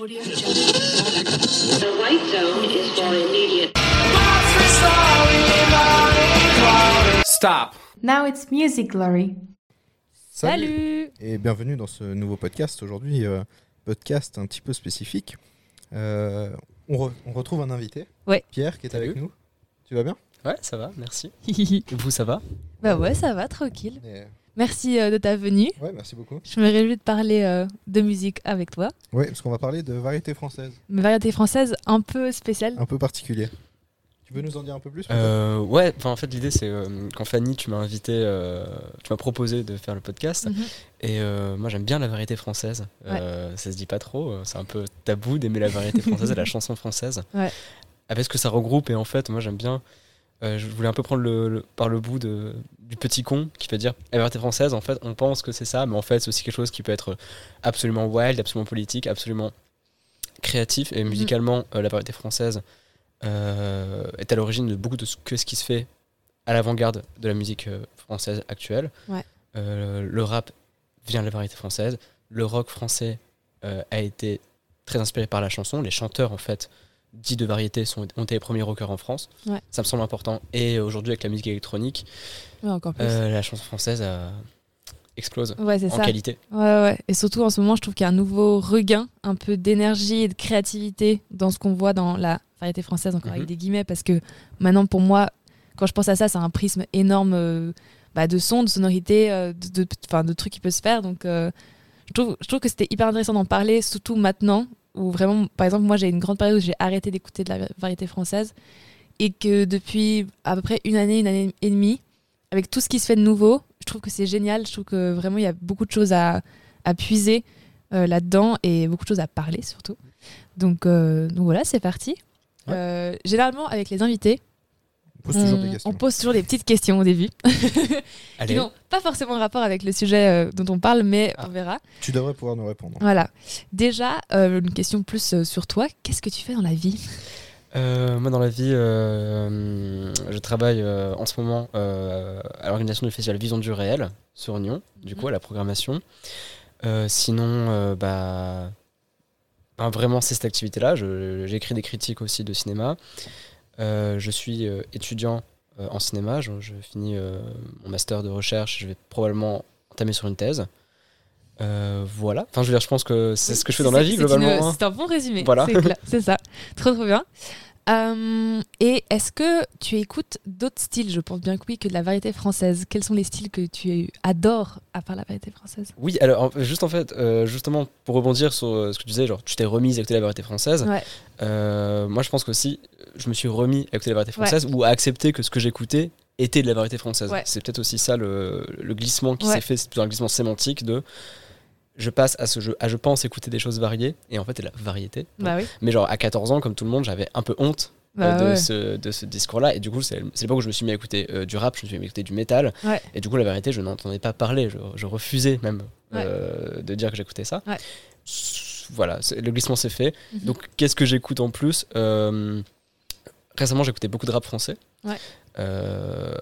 Audio The white zone is for immediate. Stop. Now it's Music Glory. Salut Et bienvenue dans ce nouveau podcast. Aujourd'hui, euh, podcast un petit peu spécifique. Euh, on, re- on retrouve un invité, Ouais. Pierre, qui est Salut. avec nous. Tu vas bien? Ouais, ça va, merci. Et vous, ça va? Bah ouais, ça va, tranquille. Et- Merci euh, de ta venue. Ouais, merci beaucoup. Je me réjouis de parler euh, de musique avec toi. Ouais, parce qu'on va parler de variété française, Une variété française un peu spéciale. un peu particulier. Tu veux nous en dire un peu plus euh, Ouais, enfin, en fait, l'idée, c'est euh, quand Fanny, tu m'as invité, euh, tu m'as proposé de faire le podcast. Mhm. Et euh, moi, j'aime bien la variété française. Euh, ça se dit pas trop. C'est un peu tabou d'aimer la variété française et la chanson française. Ouais. Avec ce que ça regroupe. Et en fait, moi, j'aime bien. Euh, je voulais un peu prendre le, le- par le bout de, du petit con qui fait dire la variété française. En fait, on pense que c'est ça, mais en fait, c'est aussi quelque chose qui peut être absolument wild, absolument politique, absolument créatif. Et musicalement, euh, la variété française euh, est à l'origine de beaucoup de ce, que ce qui se fait à l'avant-garde de la musique française actuelle. Ouais. Le rap vient de la variété française. Le rock français a été très inspiré par la chanson. Les chanteurs, en fait, dits de variété, sont, ont été les premiers rockers en France. Ouais. Ça me semble important. Et aujourd'hui, avec la musique électronique, Ouais, encore plus. euh, la chanson française euh, explose ouais, en ça. qualité. Et surtout en ce moment, je trouve qu'il y a un nouveau regain, un peu d'énergie et de créativité dans ce qu'on voit dans la variété française, encore Mhm. avec des guillemets, parce que maintenant, pour moi, quand je pense à ça, c'est un prisme énorme euh, bah, de sons, de sonorités, euh, de, de, trucs qui peuvent se faire. Donc, je, trouve, je trouve que c'était hyper intéressant d'en parler, surtout maintenant, où vraiment, par exemple, moi, j'ai une grande période où j'ai arrêté d'écouter de la variété française, et que depuis à peu près une année, une année et demie, avec tout ce qui se fait de nouveau, je trouve que c'est génial. Je trouve que vraiment, il y a beaucoup de choses à, à puiser euh, là-dedans et beaucoup de choses à parler surtout. Donc, euh, donc voilà, c'est parti. Ouais. Euh, généralement, avec les invités, On pose toujours on, des questions. on pose toujours des petites questions au début, qui n'ont pas forcément rapport avec le sujet euh, dont on parle, mais Ah. on verra. Tu devrais pouvoir nous répondre. Voilà. Déjà, euh, une question plus euh, sur toi. Qu'est-ce que tu fais dans la vie? Euh, moi, dans la vie, euh, je travaille euh, en ce moment euh, à l'organisation du festival Vision du réel sur Nyon, du coup, à la programmation. Euh, sinon, euh, bah, vraiment, c'est cette activité-là. J'écris des critiques aussi de cinéma. Euh, je suis euh, étudiant euh, en cinéma. Je, je finis mon master de recherche. Je vais probablement entamer sur une thèse. Euh, voilà. Enfin, je veux dire, je pense que c'est ce que je fais dans la vie, globalement. hein. C'est un bon résumé. Voilà. C'est ça. Trop, trop bien. Euh, et est-ce que tu écoutes d'autres styles? Je pense bien que oui, que de la variété française. Quels sont les styles que tu adores à part la variété française? Oui, alors juste en fait, euh, justement pour rebondir sur euh, ce que tu disais, genre tu t'es remise à écouter la variété française. Ouais. euh, moi, je pense qu'aussi, je me suis remis à écouter la variété française ou à accepter que ce que j'écoutais était de la variété française. Ouais. C'est peut-être aussi ça le, le glissement qui s'est fait, c'est plutôt un glissement sémantique de je passe à ce jeu, à je pense écouter des choses variées et en fait, c'est la variété. Bah oui. Mais genre à 14 ans, comme tout le monde, j'avais un peu honte euh, Bah de, ouais. ce, de ce discours-là. Et du coup, c'est l'époque où je me suis mis à écouter euh, du rap, je me suis mis à écouter du métal. Ouais. Et du coup, la vérité, je n'entendais pas parler. Je, je refusais même euh, de dire que j'écoutais ça. Voilà, le glissement s'est fait. Mhm. Donc, qu'est-ce que j'écoute en plus Euh, Récemment, j'écoutais beaucoup de rap français. Ouais. Euh,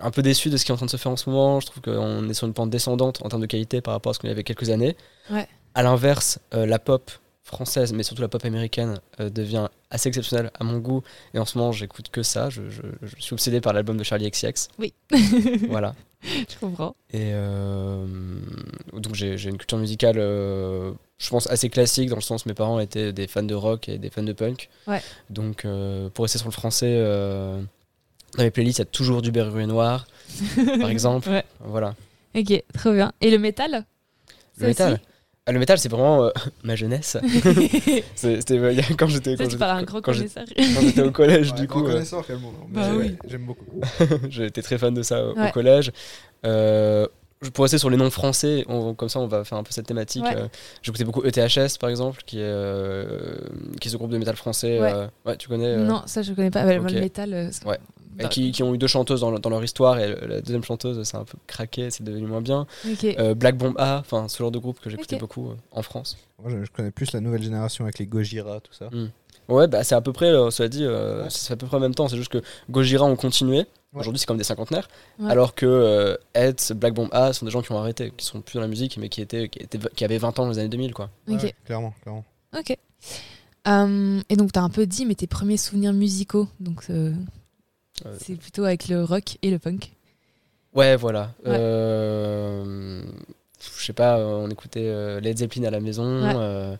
un peu déçu de ce qui est en train de se faire en ce moment. Je trouve qu'on est sur une pente descendante en termes de qualité par rapport à ce qu'on avait quelques années. Ouais. À l'inverse, euh, la pop française, mais surtout la pop américaine, euh, devient assez exceptionnelle à mon goût. Et en ce moment, j'écoute que ça. Je, je- je suis obsédé par l'album de Charlie XCX. Oui. voilà. Je comprends. Et euh, donc j'ai une culture musicale, euh, je pense, assez classique, dans le sens mes parents étaient des fans de rock et des fans de punk. Ouais. Donc pour rester sur le français, dans mes playlists, il y a toujours du Berruet Noir, par exemple. Ouais. Voilà. Ok, trop bien. Et le métal? Le métal? Ah, Le métal, c'est vraiment euh, ma jeunesse. C'était euh, quand j'étais quand un j'étais- quand j'étais- au collège, Ouais, du coup. euh, Bah j'ai- oui. J'aime beaucoup. J'étais très fan de ça au, collège. Euh, pourrais rester sur les noms français, on- comme ça on va faire un peu cette thématique. Ouais. Euh, J'écoutais beaucoup ETHS par exemple, qui est, euh, qui est ce groupe de métal français. Ouais. euh, ouais, tu connais euh, Non, ça je connais pas. Bah, ok. Le métal. C'est- et bah, qui, qui ont eu deux chanteuses dans, dans leur histoire et la deuxième chanteuse c'est un peu craqué, c'est devenu moins bien. Euh, Black Bomb A, enfin ce genre de groupe que j'écoutais beaucoup euh, en France. Moi, je, je connais plus la nouvelle génération avec les Gojira, tout ça. Ouais, bah, c'est à peu près, euh, cela dit, euh, Ouais. fait à peu près en même temps. C'est juste que Gojira ont continué. Ouais. Aujourd'hui, c'est comme des cinquantenaires. Ouais. Alors que euh, Black Bomb A sont des gens qui ont arrêté, qui sont plus dans la musique, mais qui, étaient, qui, étaient, qui avaient 20 ans dans les années 2000. Quoi. Ouais, clairement, clairement. Ok. Euh, et donc, tu as un peu dit, mais tes premiers souvenirs musicaux, donc Euh, c'est plutôt avec le rock et le punk. Ouais, voilà. Ouais. Euh, Je sais pas, on écoutait euh, Led Zeppelin à la maison, Ouais. euh,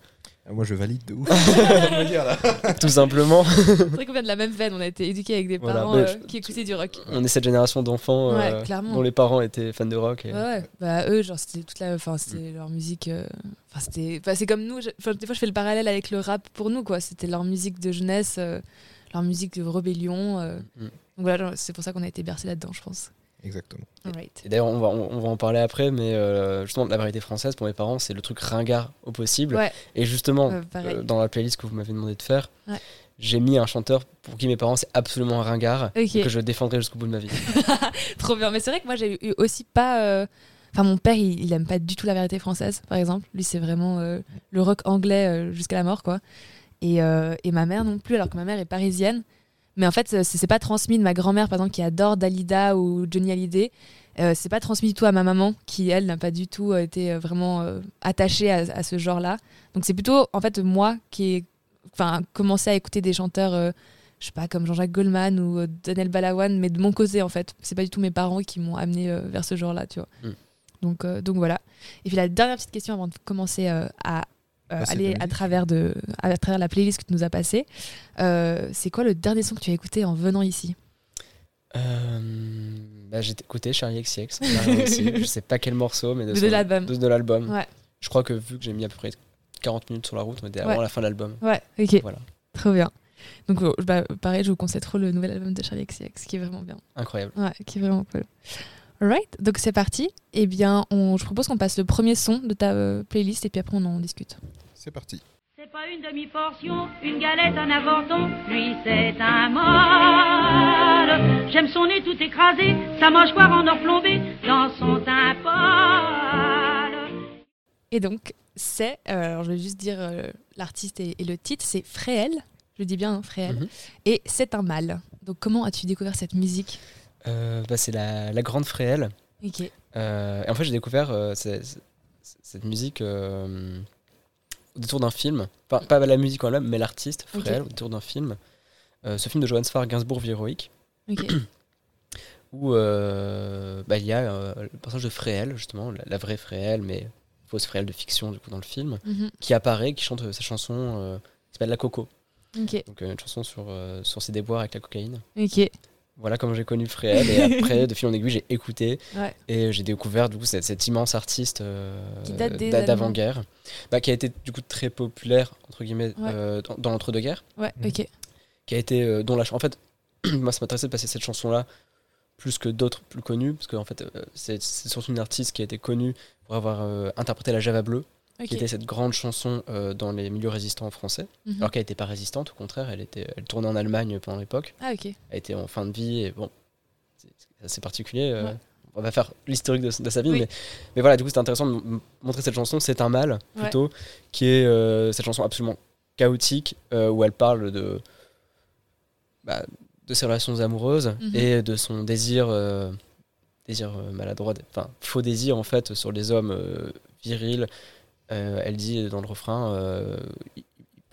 Ah, Moi, je valide de ouf. Tout simplement. C'est vrai qu'on vient de la même veine, on a été éduqués avec des Voilà, parents euh, je- qui écoutaient du rock. On est cette génération d'enfants Ouais, dont les parents étaient fans de rock. et- Ouais, ouais. Bah, eux, genre, c'était toute la. Enfin, c'était leur musique. euh, Enfin, c'était. Enfin, c'est comme nous. je- Enfin, des fois, je fais le parallèle avec le rap pour nous, quoi. C'était leur musique de jeunesse, euh, leur musique de rébellion. euh. Mm. Donc voilà, c'est pour ça qu'on a été bercés là-dedans, je pense. Exactement. Alright. Et d'ailleurs, on va, on, on va en parler après, mais euh, justement, la variété française, pour mes parents, c'est le truc ringard au possible. Ouais. Et justement, Euh, euh, dans la playlist que vous m'avez demandé de faire, Ouais. j'ai mis un chanteur pour qui mes parents, c'est absolument un ringard, et que je défendrai jusqu'au bout de ma vie. Trop bien. Mais c'est vrai que moi, j'ai eu aussi pas. euh, Enfin, mon père, il, il aime pas du tout la variété française, par exemple. Lui, c'est vraiment euh, le rock anglais euh, jusqu'à la mort, quoi. Et, euh, et ma mère non plus, alors que ma mère est parisienne. Mais en fait, c'est c'est pas transmis de ma grand-mère, par exemple, qui adore Dalida ou Johnny Hallyday. Euh, c'est pas transmis du tout à ma maman, qui, elle, n'a pas du tout euh, été euh, vraiment euh, attachée à, à ce genre-là. Donc, c'est plutôt, en fait, moi qui ai enfin, commencé à écouter des chanteurs. euh, je sais pas, comme Jean-Jacques Goldman ou euh, Daniel Balawan, mais de mon côté en fait. C'est pas du tout mes parents qui m'ont amené euh, vers ce genre-là, tu vois. Mm. Donc, euh, donc voilà. Et puis la dernière petite question avant de commencer euh, à euh, de aller à travers, de, à travers la playlist que tu nous as passée, euh, c'est quoi le dernier son que tu as écouté en venant ici? Euh, bah, j'ai écouté Charlie XCX. je sais pas quel morceau, mais de, l'album. de, de l'album. Ouais. Je crois que vu que j'ai mis à peu près 40 minutes sur la route, on était Ouais. avant la fin de l'album. Ouais, ok. Voilà. Trop bien. Donc euh, bah, pareil, je vous conseille trop le nouvel album de Charlie XCX qui est vraiment bien. Incroyable. Ouais, qui est vraiment cool. Alright, donc c'est parti. Eh bien, on, je propose qu'on passe le premier son de ta euh, playlist et puis après on en discute. C'est parti. C'est pas une demi-portion, une galette, un avorton. Lui, c'est un mâle. J'aime son nez tout écrasé, sa mâchoire en or plombé dans son teint pâle. Et donc, c'est, euh, alors je vais juste dire euh, l'artiste et, et le titre, c'est Fréhel. Je dis bien hein, Fréhel. Mhm. Et c'est un mâle. Donc, comment as-tu découvert cette musique? Bah, c'est la, la grande fréhelle. Ok. Euh, et en fait, j'ai découvert euh, cette musique euh, au détour d'un film. Pas, pas la musique en elle-même, mais l'artiste, Ok. Fréhel, au détour d'un film. Euh, ce film de Johann Sfar, Gainsbourg, Vie héroïque, où euh, bah, il y a euh, le personnage de Fréhel, justement, la, la vraie Fréhel, mais fausse Fréhel de fiction, du coup, dans le film, Mhm. qui apparaît, qui chante euh, sa chanson euh, qui s'appelle La Coco. Donc, euh, une chanson sur, euh, sur ses déboires avec la cocaïne. Ok. Voilà comment j'ai connu Fréhel. Et après, de fil en aiguille, j'ai écouté. Ouais. Et j'ai découvert du coup cet, cet immense artiste euh, d'avant-guerre, bah, qui a été du coup très populaire entre guillemets Ouais. euh, dans, dans l'entre-deux-guerres, Ouais. Mhm. Ok. qui a été euh, dont la en fait moi ça m'intéressait de passer cette chanson là plus que d'autres plus connues parce que en fait euh, c'est c'est surtout une artiste qui a été connue pour avoir euh, interprété la Java bleue, Qui était cette grande chanson euh, dans les milieux résistants français, Mhm. alors qu'elle n'était pas résistante, au contraire, elle était elle tournait en Allemagne pendant l'époque, Ah ok. elle était en fin de vie et bon c'est c'est assez particulier euh, Ouais. on va faire l'historique de, de sa vie Oui. mais, mais voilà du coup c'était intéressant de montrer cette chanson c'est un mal Ouais. plutôt qui est euh, cette chanson absolument chaotique où elle parle de bah, de ses relations amoureuses Mhm. et de son désir désir maladroit enfin faux désir en fait sur les hommes euh, virils elle dit dans le refrain euh,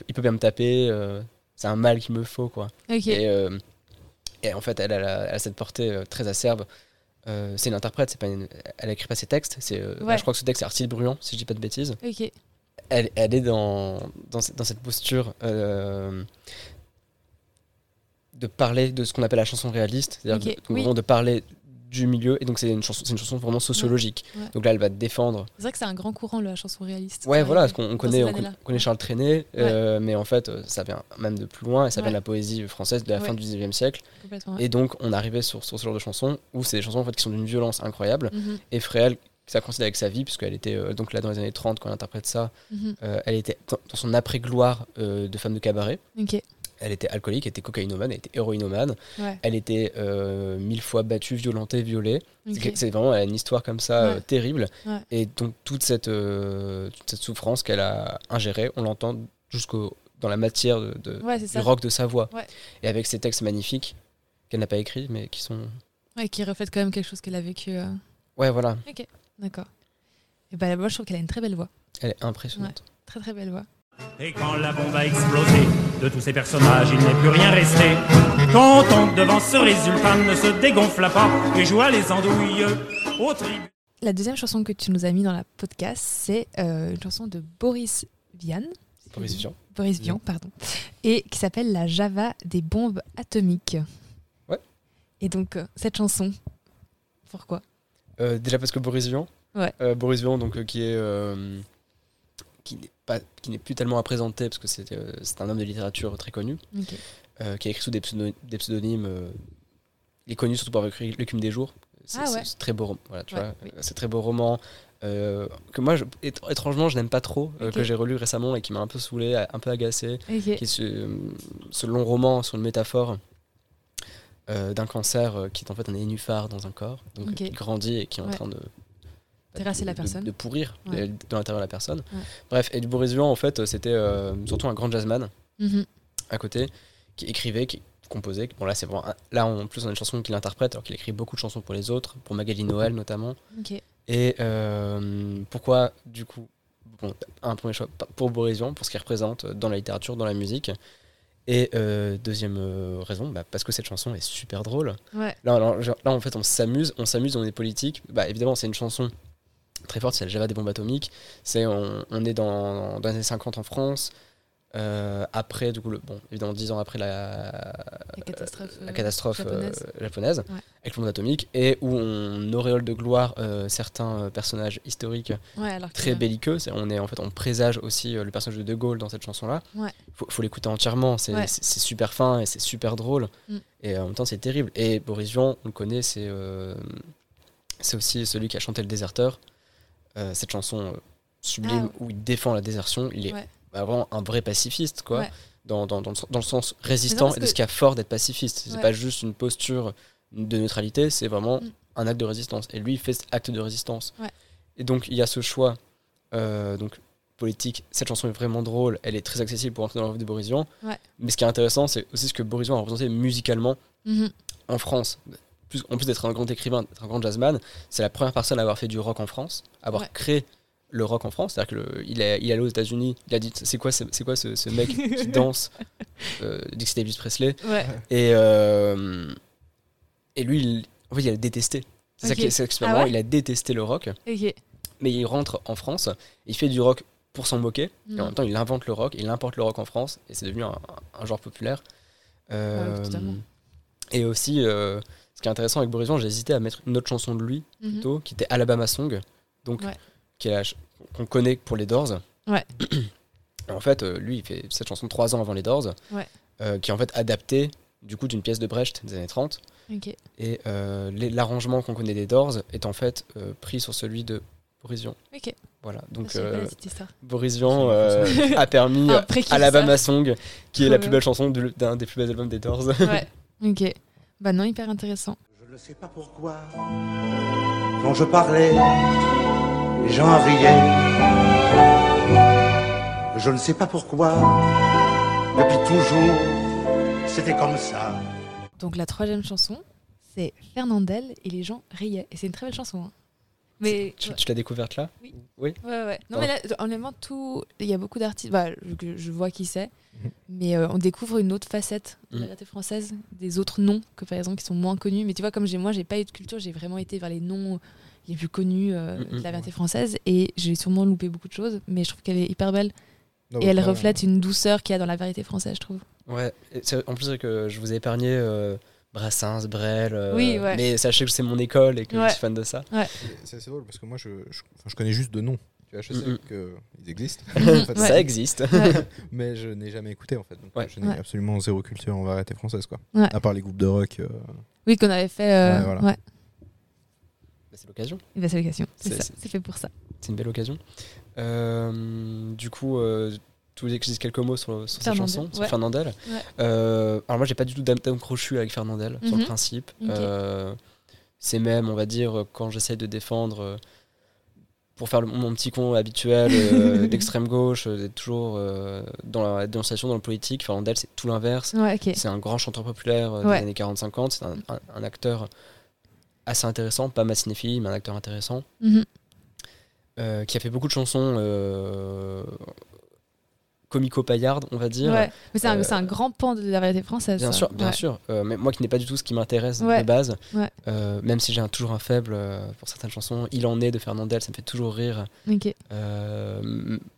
il, peut bien me taper euh, c'est un mal qu'il me faut quoi Ok. et, euh, et en fait, elle, a, elle a cette portée euh, très acerbe. Euh, c'est une interprète, c'est pas une- elle écrit pas ses textes. C'est, euh, Ouais. Je crois que ce texte c'est Artiste Bruant, si je dis pas de bêtises. Ok. Elle, elle est dans, dans, cette- dans cette posture euh, de parler de ce qu'on appelle la chanson réaliste, c'est-à-dire oui. de parler du milieu. Et donc c'est une chanson, c'est une chanson vraiment sociologique. ouais. Donc là, elle va défendre C'est vrai que c'est un grand courant la chanson réaliste. Ouais, voilà, parce qu'on on connaît, on connaît Charles Trenet, euh, mais en fait, euh, ça vient même de plus loin, et ça vient de la poésie française de la fin du 19e siècle. Et donc, on arrivait sur, sur ce genre de chansons où c'est des chansons en fait, qui sont d'une violence incroyable. Mhm. Et Fréhel, ça coïncide avec sa vie, puisqu'elle était euh, donc là dans les années 30 quand elle interprète ça, Mhm. euh, elle était dans dans son après-gloire euh, de femme de cabaret. Elle était alcoolique, elle était cocaïnomane, elle était héroïnomane. Ouais. Elle était euh, mille fois battue, violentée, violée. C'est Ok. que- C'est vraiment elle a une histoire comme ça euh, terrible. Ouais. Et donc toute cette, euh, toute cette souffrance qu'elle a ingérée, on l'entend jusqu'au dans la matière de, du rock de sa voix. Et avec ces textes magnifiques qu'elle n'a pas écrits, mais qui sont... Ouais, qui reflète quand même quelque chose qu'elle a vécu. Ouais, voilà. D'accord. Et bah, moi, je trouve qu'elle a une très belle voix. Elle est impressionnante. Très très belle voix. Et quand la bombe a explosé, de tous ces personnages, il n'est plus rien resté. Quand on devant ce résultat ne se dégonfla pas et joua les andouilles au tribut. La deuxième chanson que tu nous as mis dans la podcast, c'est euh, une chanson de Boris Vian. Boris Vian. Boris Vian, pardon. Et qui s'appelle La Java des bombes atomiques. Ouais. Et donc, euh, cette chanson, pourquoi? Euh, déjà parce que Boris Vian. Ouais. Euh, Boris Vian, donc, euh, qui est. euh, qui pas qui n'est plus tellement à présenter parce que c'est euh, un homme de littérature très connu euh, qui a écrit sous des, pseudo- des pseudonymes euh, il est connu surtout pour avoir écrit l'écume des jours. C'est Ah ouais. très beau voilà tu Ouais, vois oui. c'est très beau roman que moi je- étrangement je n'aime pas trop que j'ai relu récemment et qui m'a un peu saoulé un peu agacé qui est ce, ce long roman sur une métaphore d'un cancer qui est en fait un nénuphar dans un corps, donc qui grandit et qui est en train de Terrasser la de- personne. de, pourrir Ouais. dans l'intérieur de la personne. Ouais. Bref, et du Boris Vian en fait c'était euh, surtout un grand jazzman Mhm. à côté qui écrivait, qui composait. Bon là c'est vraiment un- là en plus on a une chanson qu'il interprète alors qu'il écrit beaucoup de chansons pour les autres, pour Magali Noël notamment. Ok. Et euh, pourquoi, du coup, bon, un premier choix pour Boris Vian, pour ce qu'il représente dans la littérature, dans la musique. Et euh, deuxième raison, bah, parce que cette chanson est super drôle. Ouais. Là en fait, on s'amuse, on s'amuse, on est politique. Bah, évidemment, c'est une chanson très forte, c'est le Java des bombes atomiques. C'est, on, on est dans, dans les années 50 en France. Euh, après, du coup, le, bon, évidemment, dix ans après la, La catastrophe. la euh, catastrophe japonaise. japonaise, Ouais. avec le monde atomique, et où on auréole de gloire euh, certains personnages historiques Ouais, très belliqueux. On est en fait, on présage aussi le personnage de De Gaulle dans cette chanson-là. Ouais. Faut, faut l'écouter entièrement. C'est super fin et c'est super drôle. Mm. Et en même temps, c'est terrible. Et Boris Vian, on le connaît, c'est c'est aussi celui qui a chanté Le Déserteur. Euh, cette chanson euh, sublime Ah. où il défend la désertion. Il est Ouais. bah, vraiment un vrai pacifiste, quoi. Ouais. Dans, dans, dans, le, dans le sens résistant et de ce qu'il y a fort d'être pacifiste. C'est Ouais. pas juste une posture de neutralité, c'est vraiment Mm. un acte de résistance. Et lui, il fait cet acte de résistance. Et donc, il y a ce choix euh, donc, politique. Cette chanson est vraiment drôle, elle est très accessible pour entrer dans la vie de Boris Vian. Mais ce qui est intéressant, c'est aussi ce que Boris Vian a représenté musicalement Mhm. en France. Plus- en plus d'être un grand écrivain, d'être un grand jazzman, c'est la première personne à avoir fait du rock en France, à avoir Ouais. créé le rock en France. C'est-à-dire qu'il est, il est allé aux États-Unis, il a dit c'est quoi, ce- c'est quoi ce, ce mec qui danse euh, c'était Elvis Presley. Ouais. Et, euh, et lui, il, en fait, il a détesté. C'est ça Ok. qui est Ah ouais il a détesté le rock, mais il rentre en France, il fait du rock pour s'en moquer, et en Mm. même temps il invente le rock, il importe le rock en France, et c'est devenu un, un genre populaire. Euh, Ouais, et aussi, euh, ce qui est intéressant avec Boris Vian, j'ai hésité à mettre une autre chanson de lui, Mhm. plutôt, qui était Alabama Song, donc Ouais. qui est la ch- qu'on connaît pour les Doors. Ouais. en fait, euh, lui, il fait cette chanson trois ans avant les Doors, Ouais. euh, qui est en fait adaptée du coup d'une pièce de Brecht des années 30. Ok. Et euh, les- l'arrangement qu'on connaît des Doors est en fait euh, pris sur celui de Boris Vian. Voilà, donc savais pas euh. Boris Vian euh, a permis. Alabama Song, qui est la plus belle chanson de- d'un des plus belles albums des Doors. Ouais. Ok. Bah non, hyper intéressant. Je ne sais pas pourquoi, quand je parlais, les gens riaient. Je ne sais pas pourquoi, depuis toujours, c'était comme ça. Donc la troisième chanson, c'est Fernandel et les gens riaient. Et c'est une très belle chanson. hein. Mais tu ouais, tu l'as découverte là Oui. Oui. ouais, ouais. Non mais là, honnêtement, tout, il y a beaucoup d'artistes. Bah, je, je vois qui c'est, Mhm. mais euh, on découvre une autre facette de la Mhm. variété française, des autres noms que par exemple qui sont moins connus. Mais tu vois, comme j'ai moi, j'ai pas eu de culture, j'ai vraiment été vers les noms les plus connus euh, Mhm. de la variété française et j'ai sûrement loupé beaucoup de choses. Mais je trouve qu'elle est hyper belle Non, et elle reflète une douceur qu'il y a dans la variété française, je trouve. Ouais, et en plus, que je vous ai épargné euh, Brassens, Brel. euh, Oui, ouais. Mais sachez que c'est mon école et que Ouais. je suis fan de ça. C'est assez drôle parce que moi je, je, enfin, je connais juste de nom. Tu vois, je sais Mhm. qu'ils existent. En fait, Ouais. Ça existe. Ouais. Mais je n'ai jamais écouté en fait. Donc Ouais. je n'ai Ouais. absolument zéro culture en variété française quoi. Ouais. À part les groupes de rock. euh, Oui, qu'on avait fait. euh, Ouais, voilà. ouais. Bah, c'est l'occasion. Bah, c'est l'occasion. C'est fait pour ça. C'est une belle occasion. Euh, du coup, euh, tu voulais que je dise quelques mots sur, sur cette chanson, sur ouais. Fernandel. Ouais. Euh, alors moi, j'ai pas du tout d'âme crochue avec Fernandel, sur le Mhm. principe. Euh, c'est même, on va dire, quand j'essaie de défendre, euh, pour faire le- mon petit con habituel d'extrême gauche, d'être toujours dans la dénonciation, dans le politique, Fernandel, c'est tout l'inverse. Ouais. C'est un grand chanteur populaire des années 40-50. C'est un, un- un acteur assez intéressant, pas ma cinéphilie, mais un acteur intéressant, Mhm. qui a fait beaucoup de chansons comico-paillarde, on va dire. Ouais. Mais c'est un, Euh, c'est un grand pan de la variété française. Bien ça. sûr, bien Ouais. sûr. Euh, mais moi qui n'ai pas du tout ce qui m'intéresse de base, euh, même si j'ai un- toujours un faible pour certaines chansons, Il en est de Fernandel, ça me fait toujours rire.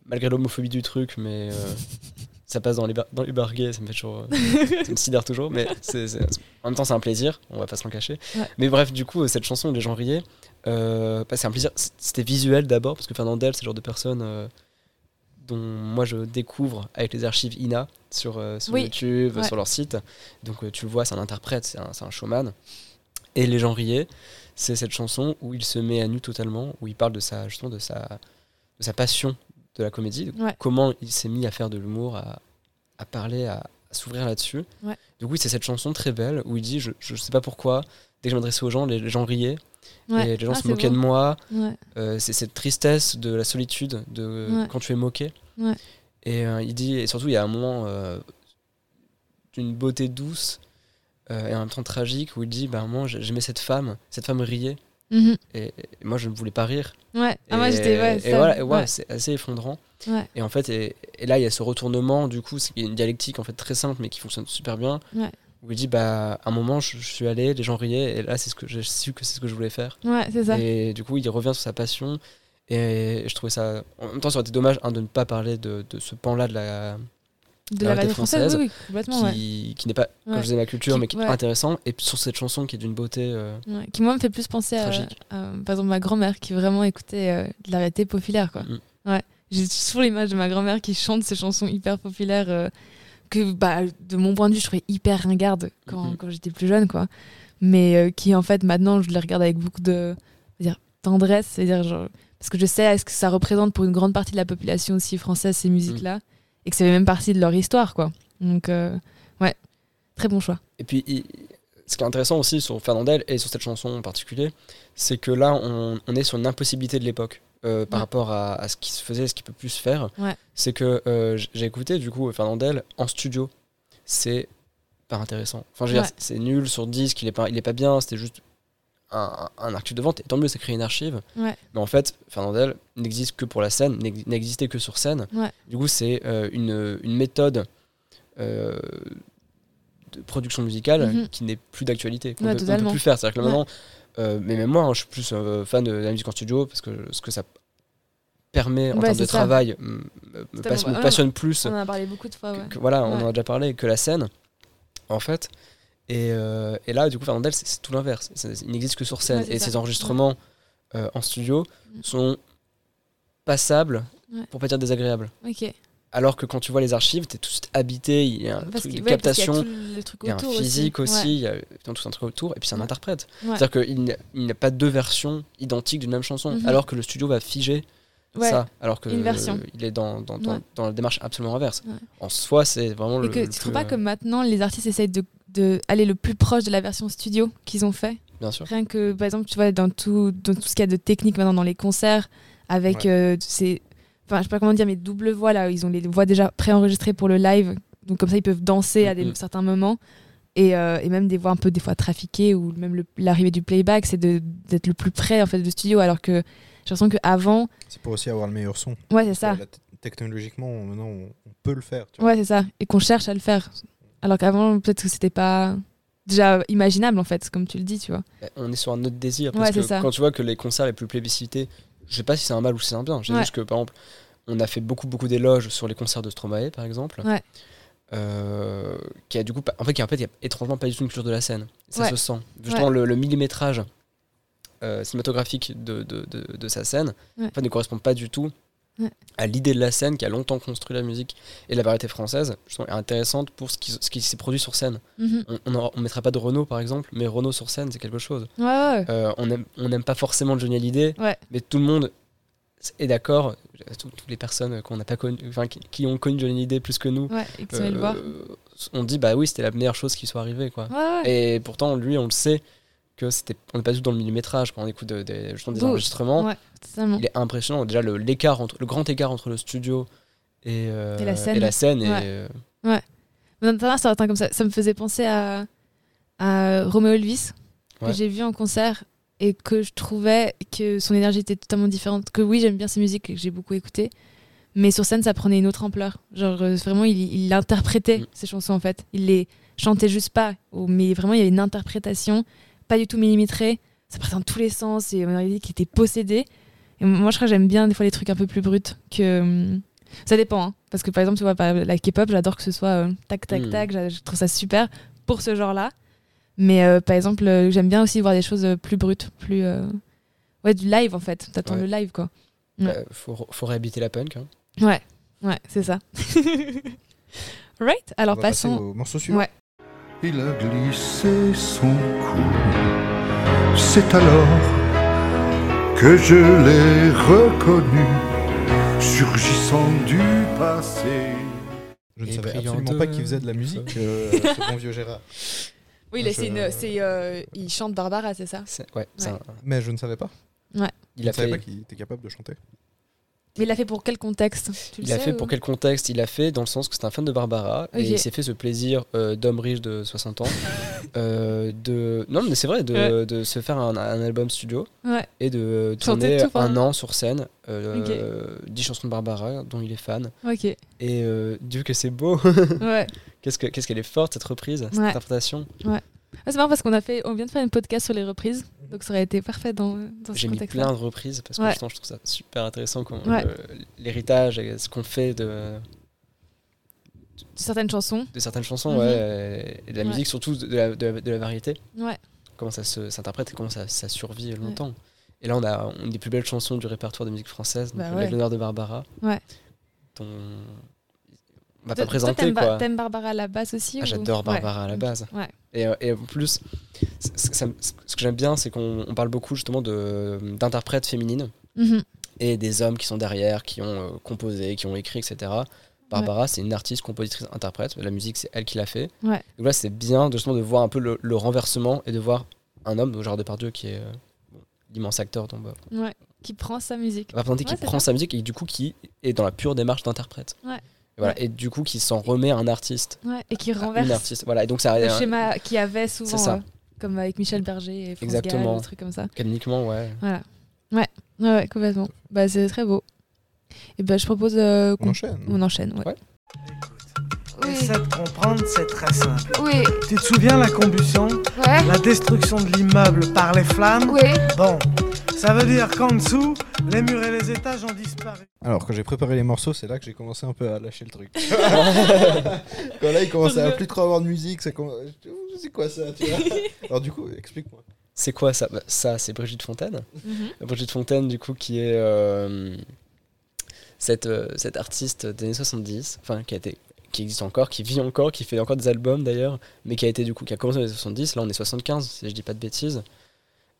Malgré l'homophobie du truc, mais ça passe dans les, dans les bar gays, ça me fait toujours. ça me sidère toujours, mais en même temps, c'est un plaisir, on va pas se l'en cacher. Ouais. Mais bref, du coup, cette chanson, les gens riaient. Euh, bah, c'est un plaisir. C'était visuel d'abord, parce que Fernandel, c'est le genre de personne euh, dont moi je découvre avec les archives INA sur, euh, sur Oui. YouTube, Ouais. sur leur site. Donc euh, tu le vois, c'est un interprète, c'est un, showman. Et les gens riaient. C'est cette chanson où il se met à nu totalement, où il parle de sa, justement, de sa, de sa passion de la comédie, de Ouais. comment il s'est mis à faire de l'humour, à, à parler, à, à s'ouvrir là-dessus. Ouais. Donc oui, c'est cette chanson très belle où il dit, je, je sais pas pourquoi, dès que je m'adressais aux gens, les, les gens riaient, Ouais. et les gens Ah, se moquaient beau. de moi. Ouais. Euh, c'est cette tristesse de la solitude de Ouais. quand tu es moqué. Et euh, il dit, et surtout il y a un moment euh, d'une beauté douce et en même temps tragique où il dit, bah, j'ai- j'aimais cette femme, cette femme riait Mhm. et, et moi je ne voulais pas rire. Ouais. Ah, moi Et- j'étais. Et voilà, et c'est assez effondrant. Et en fait, et, et là il y a ce retournement du coup, c'est une dialectique en fait très simple mais qui fonctionne super bien. Où il dit, bah à un moment je, je suis allé, les gens riaient et là c'est ce que j'ai su que c'est ce que je voulais faire. Ouais, c'est ça. Et du coup, il revient sur sa passion. Et je trouvais ça. En même temps, ça aurait été dommage hein, de ne pas parler de, de ce pan-là de la. De la la variété française, française, oui, oui, ouais. qui, qui n'est pas, comme Ouais. je disais, ma culture, Qui- mais qui est ouais. intéressant. Et sur cette chanson qui est d'une beauté. euh, qui moi me fait plus penser à, à, par exemple ma grand-mère qui vraiment écoutait euh, de la variété populaire quoi. Mhm. Ouais, j'ai toujours l'image de ma grand-mère qui chante ces chansons hyper populaires euh, que bah de mon point de vue je trouvais hyper ringarde quand, Mhm. quand j'étais plus jeune quoi. Mais euh, qui en fait maintenant je les regarde avec beaucoup de dire, tendresse, c'est-à-dire parce que je sais ce que ça représente pour une grande partie de la population aussi française ces musiques là et que ça fait même partie de leur histoire quoi. Donc euh, ouais, très bon choix. Et puis, il- ce qui est intéressant aussi sur Fernandel et sur cette chanson en particulier, c'est que là, on, on est sur une impossibilité de l'époque. Euh, par Ouais. rapport à, à ce qui se faisait, ce qui peut plus se faire, Ouais. c'est que euh, j'ai écouté du coup Fernandel en studio. C'est pas intéressant. Enfin, je veux Ouais. dire, c'est nul sur disque, il est pas, il est pas bien, c'était juste un, un article de vente. Et tant mieux, ça crée une archive. Mais en fait, Fernandel n'existe que pour la scène, n'ex- n'existait que sur scène. Du coup, c'est euh, une, une méthode de production musicale Mhm. qui n'est plus d'actualité. qu'on Ouais, peut- plus faire. C'est-à-dire que là, maintenant, euh, mais même moi, hein, je suis plus euh, fan de la musique en studio parce que ce que ça permet en Ouais, termes de ça. travail me, passe- passionne plus On en a parlé beaucoup de fois. que- Ouais. que- voilà, on en a déjà parlé, que la scène, en fait. Et, euh, et là, du coup, Fernandel, c'est tout l'inverse. Il n'existe que sur scène. Et ça. ces enregistrements en studio Mm. sont passables, pour pas dire désagréables. Ok. Alors que quand tu vois les archives, t'es tout de suite habité, il y a Parce de ouais, captation, il y a un physique aussi, Ouais. il y a putain, tout un truc autour, et puis c'est un Ouais. interprète. C'est-à-dire qu'il n'y a, pas deux versions identiques d'une même chanson, Mhm. alors que le studio va figer ça, alors que Une euh, il est dans, dans, dans, la démarche absolument inverse. En soi, c'est vraiment Et le. que le tu plus, trouves pas que maintenant les artistes essayent de, de aller le plus proche de la version studio qu'ils ont fait? Bien sûr. Rien que par exemple, tu vois, dans tout, dans tout ce qu'il y a de technique maintenant dans les concerts, avec euh, ces. Enfin, je sais pas comment dire, mais double voix là, ils ont les voix déjà préenregistrées pour le live, donc comme ça ils peuvent danser à des, Mhm. certains moments. Et, euh, et même des voix un peu des fois trafiquées ou même l'arrivée du playback, c'est d'être le plus près en fait du studio, alors que j'ai l'impression qu'avant, C'est pour aussi avoir le meilleur son. ouais c'est ça, technologiquement, maintenant, on, on peut le faire. tu vois. ouais c'est ça, et qu'on cherche à le faire, alors qu'avant peut-être que c'était pas déjà imaginable en fait, comme tu le dis, tu vois. On est sur un autre désir. Ouais, Parce que ça. quand tu vois que les concerts les plus plébiscités, je sais pas si c'est un mal ou si c'est un bien. J'ai Ouais. juste que, par exemple, on a fait beaucoup, beaucoup d'éloges sur les concerts de Stromae, par exemple. Ouais. Euh, qui a du coup, en fait, qui a, en fait, il y a étrangement pas du tout une culture de la scène. Ça Ouais. se sent. Justement, le, le millimétrage euh, cinématographique de, de, de, de sa scène en fait, ne correspond pas du tout Ouais. à l'idée de la scène qui a longtemps construit la musique et la variété française. Est intéressante pour ce qui, ce qui s'est produit sur scène. Mhm. On, on mettra pas de Renault, par exemple, mais Renault sur scène, c'est quelque chose. Ouais, ouais, Euh, on n'aime on n'aime pas forcément Johnny Hallyday, mais tout le monde est d'accord. tout- Toutes les personnes qu'on n'a pas connu, enfin, qui, qui ont connu Johnny Hallyday plus que nous, ouais, euh, on dit bah oui, c'était la meilleure chose qui soit arrivée, quoi. Ouais, ouais. Et pourtant, lui, on le sait que c'était, on n'est pas du tout dans le millimétrage quand on écoute de- justement des enregistrements. Ouais. Il est impressionnant. Déjà, le, l'écart entre, le grand écart entre le studio et, euh, Et la scène. est, Ouais. euh, Mais dans ça, comme ça, ça me faisait penser à, à Romeo Elvis, Ouais. que j'ai vu en concert et que je trouvais que son énergie était totalement différente. Que oui, j'aime bien ses musiques et que j'ai beaucoup écouté, mais sur scène, ça prenait une autre ampleur. Genre, euh, vraiment, il, il interprétait Mm. ses chansons, en fait. Il les chantait juste pas, mais vraiment, il y avait une interprétation, pas du tout millimétrée. Ça partait dans tous les sens, et on aurait dit qu'il était possédé. Et moi, je crois que j'aime bien, des fois, les trucs un peu plus bruts que. hum, Ça dépend, hein. parce que par exemple, tu vois, par la K-pop, j'adore que ce soit euh, tac, tac, Mm. tac, je trouve ça super pour ce genre-là. Mais euh, par exemple, euh, j'aime bien aussi voir des choses euh, plus brutes, plus. euh, Ouais, du live en fait. T'attends Ouais. le live quoi. Ouais. Bah, faut, faut réhabiter la punk. hein. Ouais, ouais, c'est ça. right Alors On va passer passons. au morceau suivant. Ouais. Il a glissé son cou. C'est alors que je l'ai reconnu, surgissant du passé. Je ne Et savais absolument pas qu'il faisait de la musique, euh, ce bon vieux Gérard. Oui, là, je- une, euh, il chante Barbara, c'est ça? Ouais, Ouais. un- Mais je ne savais pas. il Je a ne savais fait. pas qu'il était capable de chanter. Mais il l'a fait pour quel contexte? Tu Il a sais, fait ou- pour quel contexte? Il a fait dans le sens que c'est un fan de Barbara et il s'est fait ce plaisir euh, d'homme riche de 60 ans euh, de non mais c'est vrai de, Ouais. de se faire un, un album studio Ouais. et de tourner tout, un an sur scène euh, 10 chansons de Barbara dont il est fan. Et euh, Dieu que c'est beau. Qu'est-ce que qu'est-ce qu'elle est forte cette reprise cette interprétation Ah, c'est marrant parce qu'on a fait, on vient de faire une podcast sur les reprises, donc ça aurait été parfait dans, dans ce j'ai mis contexte-là. plein de reprises parce que Ouais. justement, je trouve ça super intéressant Ouais. l'héritage ce qu'on fait de, Certaines chansons. de certaines chansons Mhm. ouais, et de la musique surtout de la, de la- de la variété Ouais. comment ça s'interprète et comment ça, ça survit longtemps. Et là, on a une des plus belles chansons du répertoire de musique française, donc Bah. L'Aigle noir de Barbara. Ouais. Dont Toi- pas toi, t'aimes Ba- Barbara à la base aussi Ah, ou- J'adore Ouais. Barbara à la base. Ouais. Et, euh, et en plus, ça ce que j'aime bien, c'est qu'on on parle beaucoup justement de- d'interprètes féminines Mhm. et des hommes qui sont derrière, qui ont euh, composé, qui ont écrit, etc. Barbara, c'est une artiste, compositrice, interprète. La musique, c'est elle qui l'a fait. Donc là, c'est bien de, justement de voir un peu le, le renversement et de voir un homme, donc Gérard Depardieu, qui est euh, l'immense acteur dont bah. Qui prend sa musique. va présenter, Ouais, qui prend ça. sa musique et du coup qui est dans la pure démarche d'interprète. Ouais. Et, voilà. et du coup, qui s'en remet à un artiste. Ouais. Et qui à Une renverse artiste. Voilà. Et donc, ça le schéma qu'il y avait souvent, C'est ça. euh, comme avec Michel Berger et France Exactement. Gall, des trucs comme ça. Canoniquement, ouais. Voilà. Ouais, ouais, ouais, complètement. Bah, c'est très beau. Et ben, je propose euh, On qu'on enchaîne. on enchaîne. Ouais. Oui, de comprendre, c'est très simple. oui, Tu te souviens la combustion? Ouais, La destruction de l'immeuble par les flammes? Oui. Bon, ça veut dire qu'en dessous, les murs et les étages ont disparu. Alors, quand j'ai préparé les morceaux, c'est là que j'ai commencé un peu à lâcher le truc. quand là, il commençait à plus trop avoir de musique, c'est quoi ça tu vois? Alors, du coup, explique-moi. C'est quoi ça? Bah, Ça, c'est Brigitte Fontaine. Mhm. Brigitte Fontaine, du coup, qui est euh, cette, euh, cette artiste des années 70, enfin, qui a été qui existe encore, qui vit encore, qui fait encore des albums d'ailleurs, mais qui a été du coup, qui a commencé dans les années 70, là on est 75, si je dis pas de bêtises,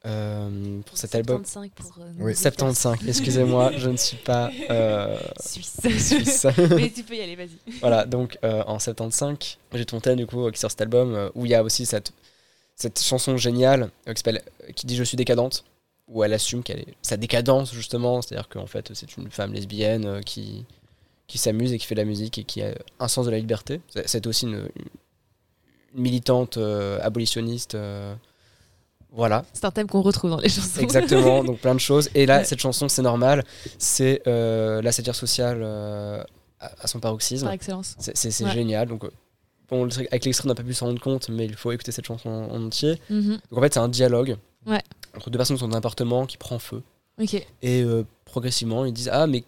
euh, pour cet album. 75 pour. euh, Oui. 75, excusez-moi, je ne suis pas euh, Suisse. suisse. Mais tu peux y aller, vas-y. voilà, donc euh, en 75, Brigitte Fontaine, du coup, qui sort cet album, euh, où il y a aussi cette, cette chanson géniale euh, qui, s'appelle- qui dit Je suis décadente, où elle assume qu'elle est sa décadence, justement, c'est-à-dire qu'en fait, c'est une femme lesbienne euh, qui, qui s'amuse et qui fait de la musique et qui a un sens de la liberté. C'est- aussi une, une militante euh, abolitionniste. euh, voilà, C'est un thème qu'on retrouve dans les chansons. exactement, donc plein de choses. Et là, Ouais. cette chanson, c'est normal, c'est euh, la satire sociale à, à son paroxysme. Par excellence. C'est Ouais. génial. Donc, bon, avec l'extrait, on n'a pas pu s'en rendre compte, mais il faut écouter cette chanson en, en entier. Mhm. Donc, en fait, c'est un dialogue Ouais. entre deux personnes qui sont dans un appartement qui prend feu. Ok. Et progressivement, ils disent Ah, mais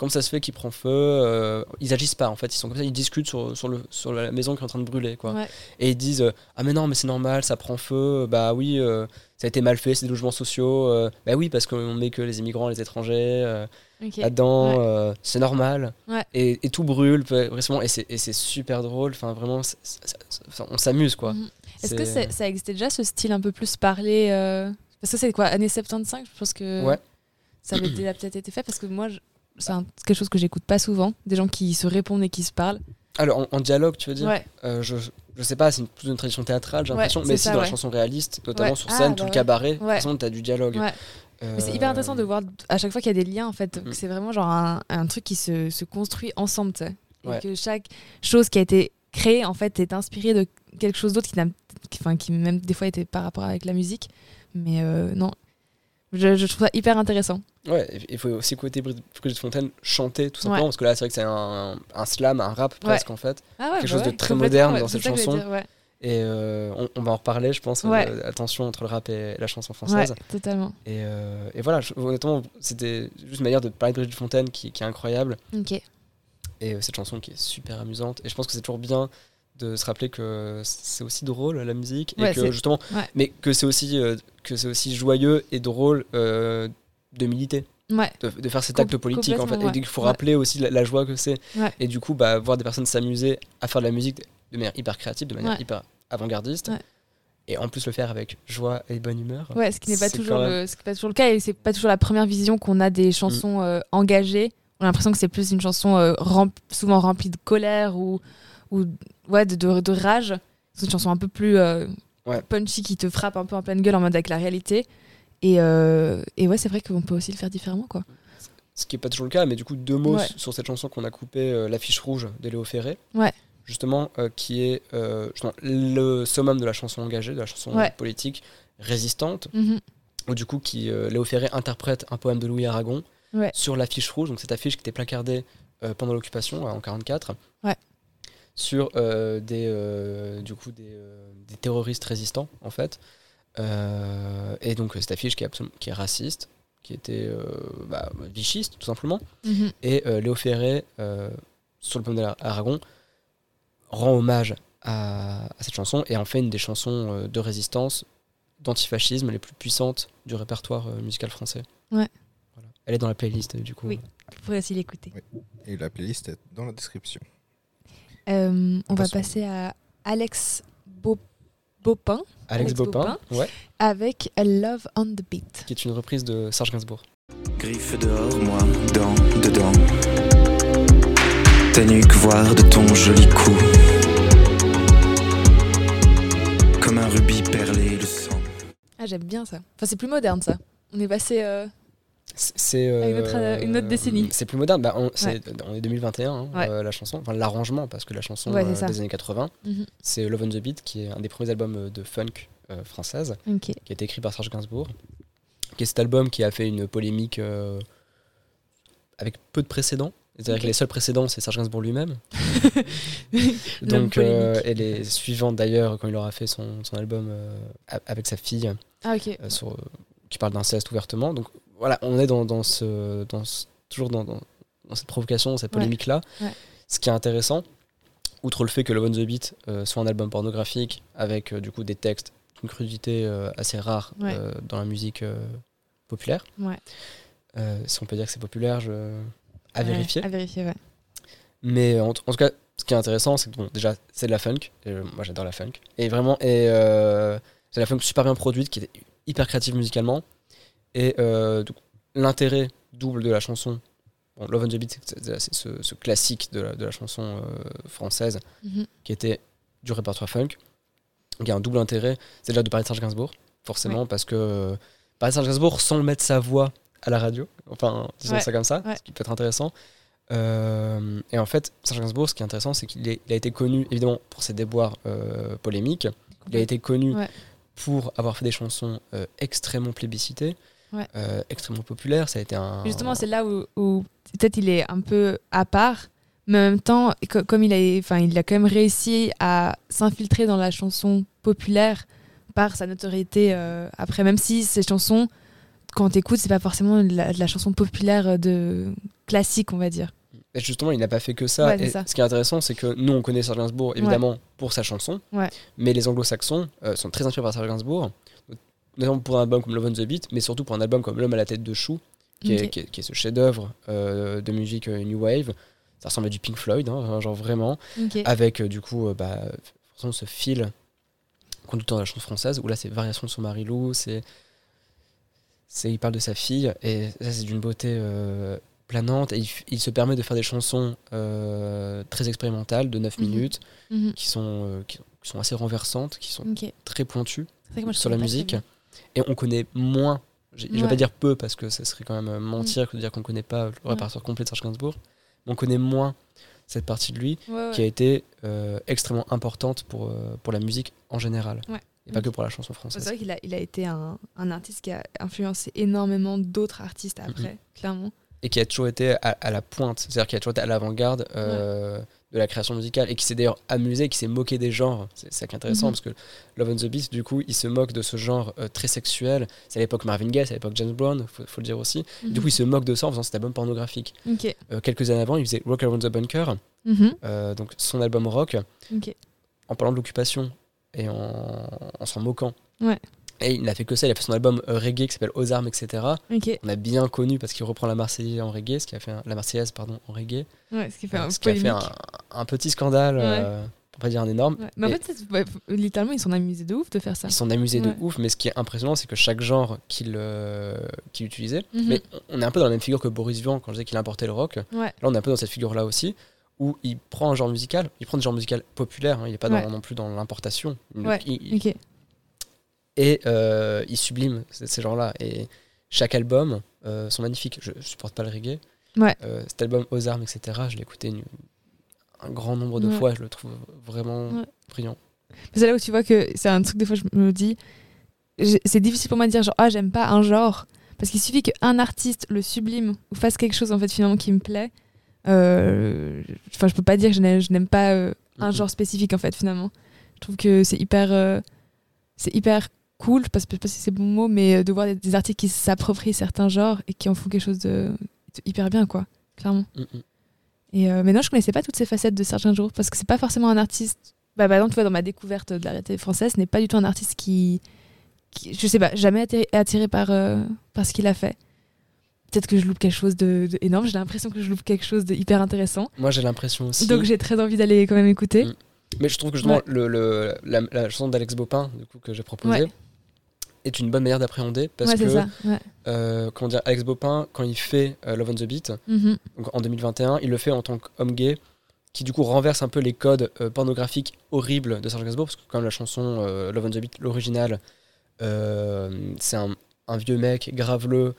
comment ça se fait qu'il prend feu Euh, Ils agissent pas, en fait. Ils sont comme ça, ils discutent sur, sur, le, sur la maison qui est en train de brûler. Quoi. Ouais. Et ils disent euh, Ah, mais non, mais c'est normal, ça prend feu. Bah oui, euh, ça a été mal fait, c'est des logements sociaux. bah oui, parce qu'on met que les immigrants, les étrangers. là-dedans, Ouais. c'est normal. Ouais. Et, et tout brûle, vraiment, et c'est super drôle. Enfin, vraiment, on s'amuse, quoi. Mhm. Est-ce que ça existait déjà ce style un peu plus parlé Parce que c'est quoi, années 75 Je pense que ça avait déjà peut-être été fait parce que moi, je- c'est quelque chose que j'écoute pas souvent. Des gens qui se répondent et qui se parlent. Alors, en, en dialogue, tu veux dire Ouais. Euh, je, je sais pas, c'est une, plus une tradition théâtrale, j'ai l'impression, mais si ça, dans la chanson réaliste, notamment sur Ah, scène, bah tout le cabaret, de toute façon, t'as du dialogue. Mais c'est hyper intéressant de voir à chaque fois qu'il y a des liens en fait. Que C'est vraiment genre un, un truc qui se, se construit ensemble. tu sais. Et que chaque chose qui a été créée en fait est inspirée de quelque chose d'autre qui, n'a- qui, enfin, qui même des fois était par rapport avec la musique. Mais euh, non, je, je trouve ça hyper intéressant. Ouais, il faut aussi écouter Brigitte Fontaine chanter tout simplement, Ouais. parce que là, c'est vrai que c'est un, un slam, un rap presque en fait. Ah ouais, Quelque bah chose de ouais, très moderne ouais, dans cette chanson. dire, ouais. Et euh, on, on va en reparler, je pense, Ouais. euh, attention entre le rap et la chanson Ouais, française. totalement. Et, euh, et voilà, je- honnêtement, c'était juste une manière de parler de Brigitte Fontaine qui, qui est incroyable. Et euh, cette chanson qui est super amusante. Et je pense que c'est toujours bien de se rappeler que c'est aussi drôle la musique. Et Ouais, que justement, ouais. mais que c'est aussi, euh, que c'est aussi joyeux et drôle euh, de militer. Ouais. De, de faire cet Com- acte politique en fait. Et il faut ouais. rappeler aussi la, la joie que c'est. Et du coup, bah, voir des personnes s'amuser à faire de la musique de manière hyper créative, de manière hyper avant-gardiste. Et en plus le faire avec joie et bonne humeur. Ouais, ce qui n'est pas toujours même- le, ce qui n'est pas toujours le cas et c'est pas toujours la première vision qu'on a des chansons Mm. euh, engagées. On a l'impression que c'est plus une chanson euh, rem- souvent remplie de colère ou, ou ouais, de, de, de rage. C'est une chanson un peu plus euh, punchy qui te frappe un peu en pleine gueule en mode avec la réalité. Et, euh, et ouais, c'est vrai qu'on peut aussi le faire différemment, quoi. Ce qui n'est pas toujours le cas, mais du coup, deux mots Ouais. sur cette chanson qu'on a coupée, euh, L'affiche rouge de Léo Ferré. Ouais. Justement, euh, qui est euh, justement, le summum de la chanson engagée, de la chanson Ouais. politique résistante, Mhm. où du coup, qui, euh, Léo Ferré interprète un poème de Louis Aragon Ouais. sur l'affiche rouge, donc cette affiche qui était placardée pendant l'occupation en 44, Ouais. sur des, du coup, des, des terroristes résistants, en fait. Euh, et donc, cette affiche qui est, absolument- qui est raciste, qui était euh, bah, vichiste, tout simplement. Mhm. Et euh, Léo Ferré, euh, sur le poème d'Aragon, rend hommage à, à cette chanson et en fait une des chansons euh, de résistance, d'antifascisme les plus puissantes du répertoire euh, musical français. Ouais. Voilà. Elle est dans la playlist euh, du coup. Oui. Vous pourrez aussi l'écouter. Et la playlist est dans la description. Euh, on va passer à Alex Beau- Baupin Alex, Alex Bopin, ouais, avec A Love on the Beat. qui est une reprise de Serge Gainsbourg. Griffe dehors, moi, dans, dedans. Ta nuque, voir de ton joli cou. Comme un rubis perlé de sang. Ah, j'aime bien ça. Enfin, c'est plus moderne ça. On est passé. euh, C'est une autre- euh, une autre décennie. C'est plus moderne. Bah, on, c'est- on est 2021, hein, Ouais. euh, la chanson, enfin l'arrangement, parce que la chanson Ouais, euh, des années 80, Mhm. c'est Love on the Beat, qui est un des premiers albums euh, de funk euh, française, qui a été écrit par Serge Gainsbourg, qui est cet album qui a fait une polémique euh, avec peu de précédents. C'est-à-dire que les seuls précédents, c'est Serge Gainsbourg lui-même. Donc, euh, et les suivantes d'ailleurs, quand il aura fait son, son album euh, avec sa fille, Ah, euh, sur, qui parle d'inceste ouvertement. Donc voilà, on est dans, dans ce, dans ce- toujours dans, dans, dans cette provocation, cette polémique-là. Ouais. Ce qui est intéressant, outre le fait que Love on the Beat euh, soit un album pornographique avec euh, du coup des textes d'une crudité euh, assez rare Ouais. dans la musique populaire. Ouais. Si on peut dire que c'est populaire, je... à Ouais, vérifier. À vérifier, ouais. Mais en, en tout cas, ce qui est intéressant, c'est que bon, déjà, c'est de la funk. Et, moi, j'adore la funk. Et vraiment, et, c'est de la funk super bien produite, qui est hyper créative musicalement. Et euh, l'intérêt double de la chanson, bon, Love on the Beat, c'est- ce, ce classique de la, de la chanson euh, française, Mhm. qui était du répertoire funk. Y a un double intérêt. C'est déjà de parler de Serge Gainsbourg, forcément, parce que parler de Serge Gainsbourg sans mettre sa voix à la radio, enfin, disons Ouais, ça comme ça, ouais. ce qui peut être intéressant. Euh, et en fait, Serge Gainsbourg, ce qui est intéressant, c'est qu'il a été connu, évidemment, pour ses déboires euh, polémiques. Il a été connu Ouais. pour avoir fait des chansons euh, extrêmement plébiscitées, Ouais. euh, extrêmement populaires. Ça a été un. Justement, c'est là où, où peut-être il est un peu à part, mais en même temps, co- comme il a, enfin, il a quand même réussi à s'infiltrer dans la chanson populaire par sa notoriété euh, après, même si ces chansons, quand t'écoutes, c'est pas forcément de la, de la chanson populaire de classique, on va dire. Et justement, il n'a pas fait que ça. Ouais, c'est et ça. Ce qui est intéressant, c'est que nous, on connaît Serge Gainsbourg, évidemment, pour sa chanson. Ouais. Mais les anglo-saxons euh, sont très inspirés par Serge Gainsbourg, notamment pour un album comme Love on the Beat, mais surtout pour un album comme L'homme à la tête de chou, qui, est, qui est- qui est ce chef-d'œuvre euh, de musique euh, New Wave. Ça ressemble à du Pink Floyd, hein, genre vraiment. Avec euh, du coup, bah, forcément ce fil conducteur de la chanson française, où là, c'est Variation sur Marie-Lou, c'est. c'est- Il parle de sa fille, et ça, c'est d'une beauté euh, planante, et il, il se permet de faire des chansons euh, très expérimentales, de 9 Mhm. minutes, Mhm. qui, sont, euh, qui, qui sont assez renversantes, qui sont très pointues sur la musique. Et on connaît moins, je je vais pas dire peu, parce que ça serait quand même euh, mentir que de dire qu'on connaît pas le répertoire complet de Serge Gainsbourg, mais on connaît moins cette partie de lui qui a été euh, extrêmement importante pour, euh, pour la musique en général. Et pas que pour la chanson C'est française. vrai qu'il a, il a été un, un artiste qui a influencé énormément d'autres artistes après, clairement. Et qui a toujours été à, à la pointe, c'est-à-dire qui a toujours été à l'avant-garde euh, de la création musicale et qui s'est d'ailleurs amusé, qui s'est moqué des genres. C'est ça qui est intéressant Mhm. parce que Love on the Beat, du coup, il se moque de ce genre euh, très sexuel. C'est à l'époque Marvin Gaye, c'est à l'époque James Brown, faut, faut le dire aussi. Mhm. Du coup, il se moque de ça en faisant cet album pornographique. Euh, quelques années avant, il faisait Rock Around the Bunker, Mhm. euh, donc son album rock, en parlant de l'occupation et en, en s'en moquant. Ouais. Et il n'a fait que ça, il a fait son album euh, reggae qui s'appelle Aux armes, etc. On a bien connu parce qu'il reprend la Marseillaise en reggae, ce qui a fait un- la Marseillaise pardon en reggae, Ouais, ce qui fait Euh, un ce qui a fait un, un petit scandale, euh, pour pas dire un énorme. Ouais. Mais en fait, ouais, littéralement, ils sont amusés de ouf de faire ça. ils s'en amusaient Ouais. de ouf, mais ce qui est impressionnant, c'est que chaque genre qu'il euh, utilisait, Mhm. mais on est un peu dans la même figure que Boris Vian quand je disais qu'il importait le rock. Ouais. Là, on est un peu dans cette figure-là aussi, où il prend un genre musical, il prend des genres musicaux populaires, hein, il n'est pas dans- Ouais. non plus dans l'importation. Ouais, il-. Et euh, il sublime ces, ces genres-là. Et chaque album euh, sont magnifiques. Je, je supporte pas le reggae. Ouais. Euh, cet album Aux armes, etc., je l'ai écouté une- un grand nombre de Ouais. fois. Je le trouve vraiment Ouais. brillant. C'est là où tu vois que c'est un truc, des fois, je me dis, c'est difficile pour moi de dire, genre, ah, j'aime pas un genre. Parce qu'il suffit qu'un artiste le sublime ou fasse quelque chose, en fait, finalement, qui me plaît. Enfin, je peux pas dire que je n'aime- pas un genre spécifique, en fait, finalement. Je trouve que c'est hyper, c'est hyper cool, je sais je sais pas si c'est bon mot, mais euh, de voir des, des artistes qui s'approprient certains genres et qui en font quelque chose de, de hyper bien, quoi, clairement. Mm, mm. Et euh, mais non, je connaissais pas toutes ces facettes de Serge Gainsbourg parce que c'est pas forcément un artiste. Bah, par exemple, tu vois, dans ma découverte de la réalité française, ce n'est pas du tout un artiste qui, qui- je sais pas, jamais attiré, attiré par, euh, par ce qu'il a fait. Peut-être que je loupe quelque chose de, de énorme. J'ai l'impression que je loupe quelque chose de hyper intéressant. Moi, j'ai l'impression aussi. Donc j'ai très envie d'aller quand même écouter. Mm. Mais je trouve que justement, Ouais. le, le- la, la chanson d'Alex Bopin, du coup, que j'ai proposée, Ouais. Est une bonne manière d'appréhender parce ouais, que, ça. Ouais. euh, comment dire, Alex Bopin, quand il fait euh, Love on the Beat, Mhm. donc en 2021, il le fait en tant qu'homme gay, qui du coup renverse un peu les codes euh, pornographiques horribles de Serge Gainsbourg, parce que comme la chanson euh, Love on the Beat, l'original, c'est un, un vieux mec graveleux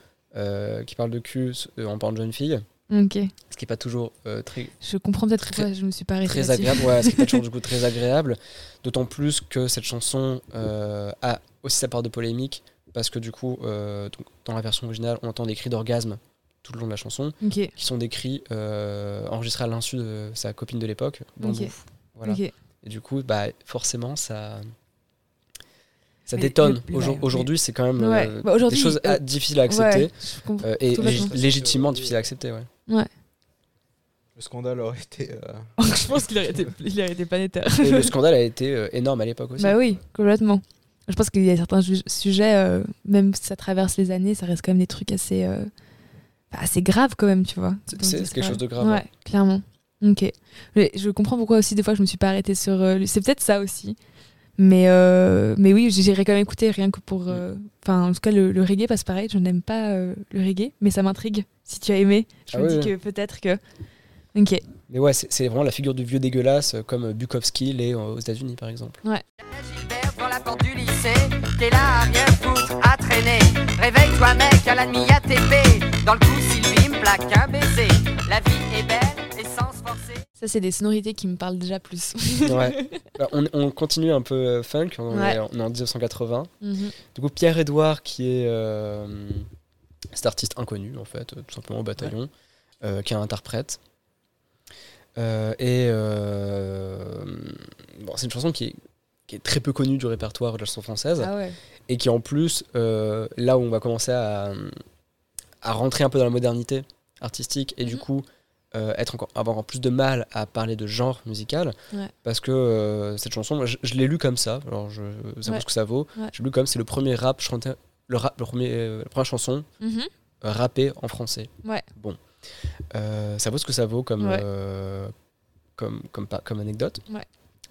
qui parle de cul en parlant de jeune fille, Ok. ce qui est pas toujours euh, très Je comprends peut-être pourquoi je me suis pas arrêtée très agréable, ouais, ce qui est pas toujours du coup très agréable, d'autant plus que cette chanson euh, a aussi sa part de polémique, parce que du coup, euh, donc, dans la version originale, on entend des cris d'orgasme tout le long de la chanson, qui sont des cris euh, enregistrés à l'insu de sa copine de l'époque. Voilà. Et du coup, bah, forcément, ça, ça Mais détonne. Aujourd- Aujourd'hui, c'est quand même Ouais. euh, Bah, des choses euh, ah, difficiles à accepter Ouais, euh, et légitimement difficiles à accepter. Ouais. Le scandale aurait été. euh, je pense qu'il aurait été, il aurait été planétaire. Et le scandale a été énorme à l'époque aussi. Bah oui, complètement. Je pense qu'il y a certains sujets, euh, même si ça traverse les années, ça reste quand même des trucs assez, euh, assez graves quand même, tu vois. C'est- quelque chose de grave, Ouais, clairement. Ok. Mais je comprends pourquoi aussi des fois je me suis pas arrêtée sur euh. C'est peut-être ça aussi. Mais, euh, mais oui, j'irai quand même écouter rien que pour. euh, Enfin, en tout cas, le, le reggae passe pareil. Je n'aime pas euh, le reggae, mais ça m'intrigue. Si tu as aimé, je Ah me oui, dis oui. que peut-être que. Ok. Mais ouais, c'est vraiment la figure du vieux dégueulasse, comme Bukowski l'est aux États-Unis par exemple. Ouais. La porte du lycée, t'es là à rien foutre, à traîner. Réveille-toi mec, à la nuit ATP. Dans le coup, Sylvie me plaque un baiser. La vie est belle, essence forcée. Ça, c'est des sonorités qui me parlent déjà plus. Ouais. Bah, on, on continue un peu euh, funk, on, Ouais. est, on est en 1980. Mhm. Du coup, Pierre-Edouard, qui est euh, cet artiste inconnu, en fait, euh, tout simplement au bataillon, euh, qui est un interprète. Euh, et euh, bon, c'est une chanson qui est, qui est très peu connue du répertoire de la chanson française. Ah ouais. Et qui, en plus, euh, là où on va commencer à, à rentrer un peu dans la modernité artistique et du coup euh, être encore, avoir encore plus de mal à parler de genre musical Ouais. parce que euh, cette chanson moi, je, je l'ai lu comme ça alors je, vaut Ouais. ce que ça vaut je l'ai lu comme c'est le premier rap chanté le rap le premier la première chanson Mhm. euh, rappée en français bon ça vaut ce que ça vaut comme comme, comme, pa- comme anecdote.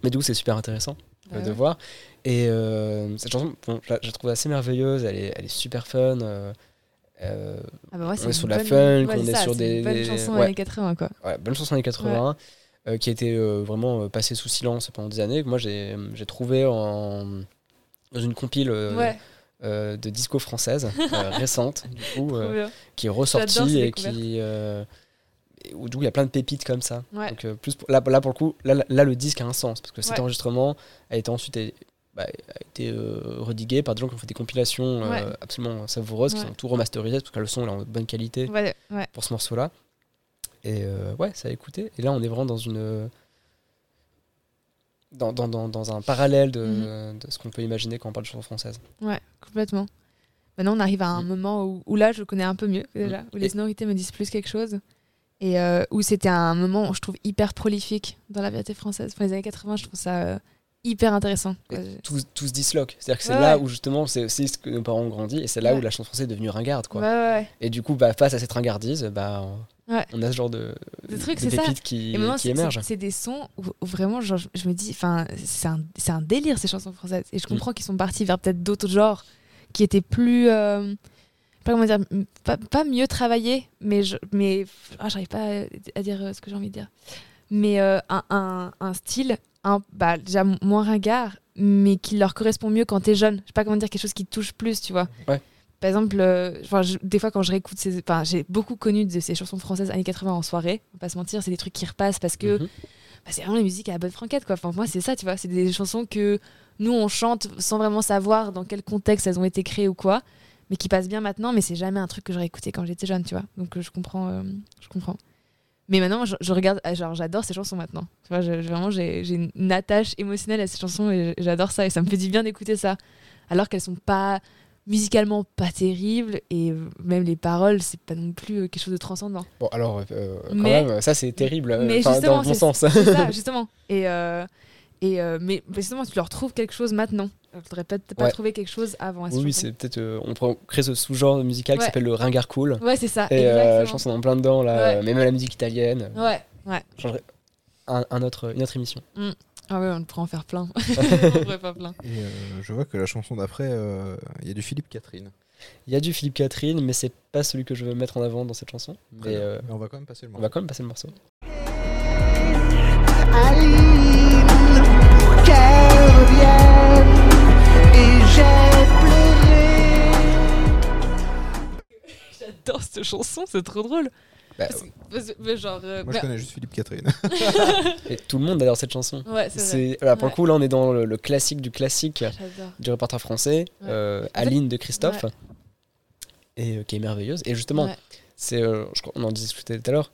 Mais du coup c'est super intéressant euh, de voir. Et euh, cette chanson bon, je, la, je la trouve assez merveilleuse elle est, elle est super fun euh, Ah bah ouais, on est sur de la bonne- funk, ouais, on est ça, sur c'est des, bonne des- chanson années 80 quoi. Ouais, bonne chanson années 80 euh, qui a été vraiment passée sous silence pendant des années que moi j'ai trouvé en dans une compile de disco française récente du coup qui est ressortie et qui où du coup il y a plein de pépites comme ça Ouais. donc euh, plus pour- là, là pour le coup là, là, le disque a un sens parce que cet Ouais. enregistrement a été ensuite bah, a été euh, redigué par des gens qui ont fait des compilations euh, absolument savoureuses, qui ont tout remasterisé, parce que le son est en bonne qualité pour ce morceau-là. Et euh, ouais, ça a écouté. Et là, on est vraiment dans une. Dans, dans, dans, dans un parallèle de, Mhm. de ce qu'on peut imaginer quand on parle de chanson française. Ouais, complètement. Maintenant, on arrive à un moment où, où là, je connais un peu mieux déjà, où les Mm. Et- sonorités me disent plus quelque chose. Et euh, où c'était un moment, je trouve, hyper prolifique dans la variété française. Enfin, les années 80, je trouve ça euh, hyper intéressant. Tout, tout se disloque. C'est-à-dire que c'est Ouais, là ouais. où justement, c'est aussi ce que nos parents ont grandi, et c'est là où la chanson française est devenue ringarde. Quoi. Et du coup, bah, face à cette ringardise, bah, on- a ce genre de, Des trucs, de c'est ça. pépites qui, maintenant, qui émergent. c'est- des sons où, où vraiment, genre, je, je me dis, c'est un, délire ces chansons françaises. Et je Mm. comprends qu'ils sont partis vers peut-être d'autres genres qui étaient plus, euh, pas comment dire, pas, pas mieux travaillés, mais je, mais ah, j'arrive pas à, dire euh, ce que j'ai envie de dire. Mais euh, un, un, un style, un, bah, déjà moins ringard, mais qui leur correspond mieux quand t'es jeune. Je sais pas comment dire quelque chose qui te touche plus, tu vois. Ouais. Par exemple, euh, je- des fois quand je réécoute ces, enfin, j'ai beaucoup connu de ces chansons françaises années 80 en soirée. On va pas se mentir, c'est des trucs qui repassent parce que Mhm. bah, c'est vraiment la musique à la bonne franquette quoi. Enfin moi c'est ça tu vois, c'est des chansons que nous on chante sans vraiment savoir dans quel contexte elles ont été créées ou quoi, mais qui passent bien maintenant. Mais c'est jamais un truc que j'aurais écouté quand j'étais jeune tu vois. Donc euh, je comprends, euh, je comprends. Mais maintenant je, je regarde, ah, genre j'adore ces chansons maintenant. Tu vois, je- vraiment j'ai une attache émotionnelle à ces chansons et j'adore ça et ça me fait du bien d'écouter ça. Alors qu'elles sont pas musicalement pas terribles et euh, même les paroles c'est pas non plus euh, quelque chose de transcendant. Bon, alors, euh, quand Mais- même, ça c'est terrible, euh, Mais dans le bon sens. Ça, justement. Et, euh, et euh, mais justement, tu leur trouves quelque chose maintenant. Tu n'aurais peut-être pas Ouais. trouvé quelque chose avant. Oui, oui, c'est peut-être. euh, on prend, crée ce sous-genre musical qui s'appelle le ringard cool. Ouais, c'est ça, Et euh, je pense qu'on est en plein dedans, là, Ouais. même la musique italienne. Ouais, ouais. Je changerais un, un autre, une autre émission. Mm. Ah ouais, on pourrait en faire plein. on pourrait faire plein. Et euh, je vois que la chanson d'après, euh, il y a du Philippe Catherine. Il y a du Philippe Catherine, mais c'est pas celui que je veux mettre en avant dans cette chanson. Mais, euh, on va quand même passer le On morceau. va quand même passer le morceau. Aline, j'ai pleuré. J'adore cette chanson, c'est trop drôle. Bah, Parce parce mais genre, euh, Moi, bah- je connais juste Philippe Catherine. Et tout le monde adore cette chanson. Ouais, c'est vrai. voilà, pour Ouais. le coup, là, on est dans le, le classique du classique J'adore. du répertoire français, Ouais. euh, Aline de Christophe, Ouais. et euh, qui est merveilleuse. Et justement, Ouais. c'est, euh, je crois- on en discutait tout à l'heure,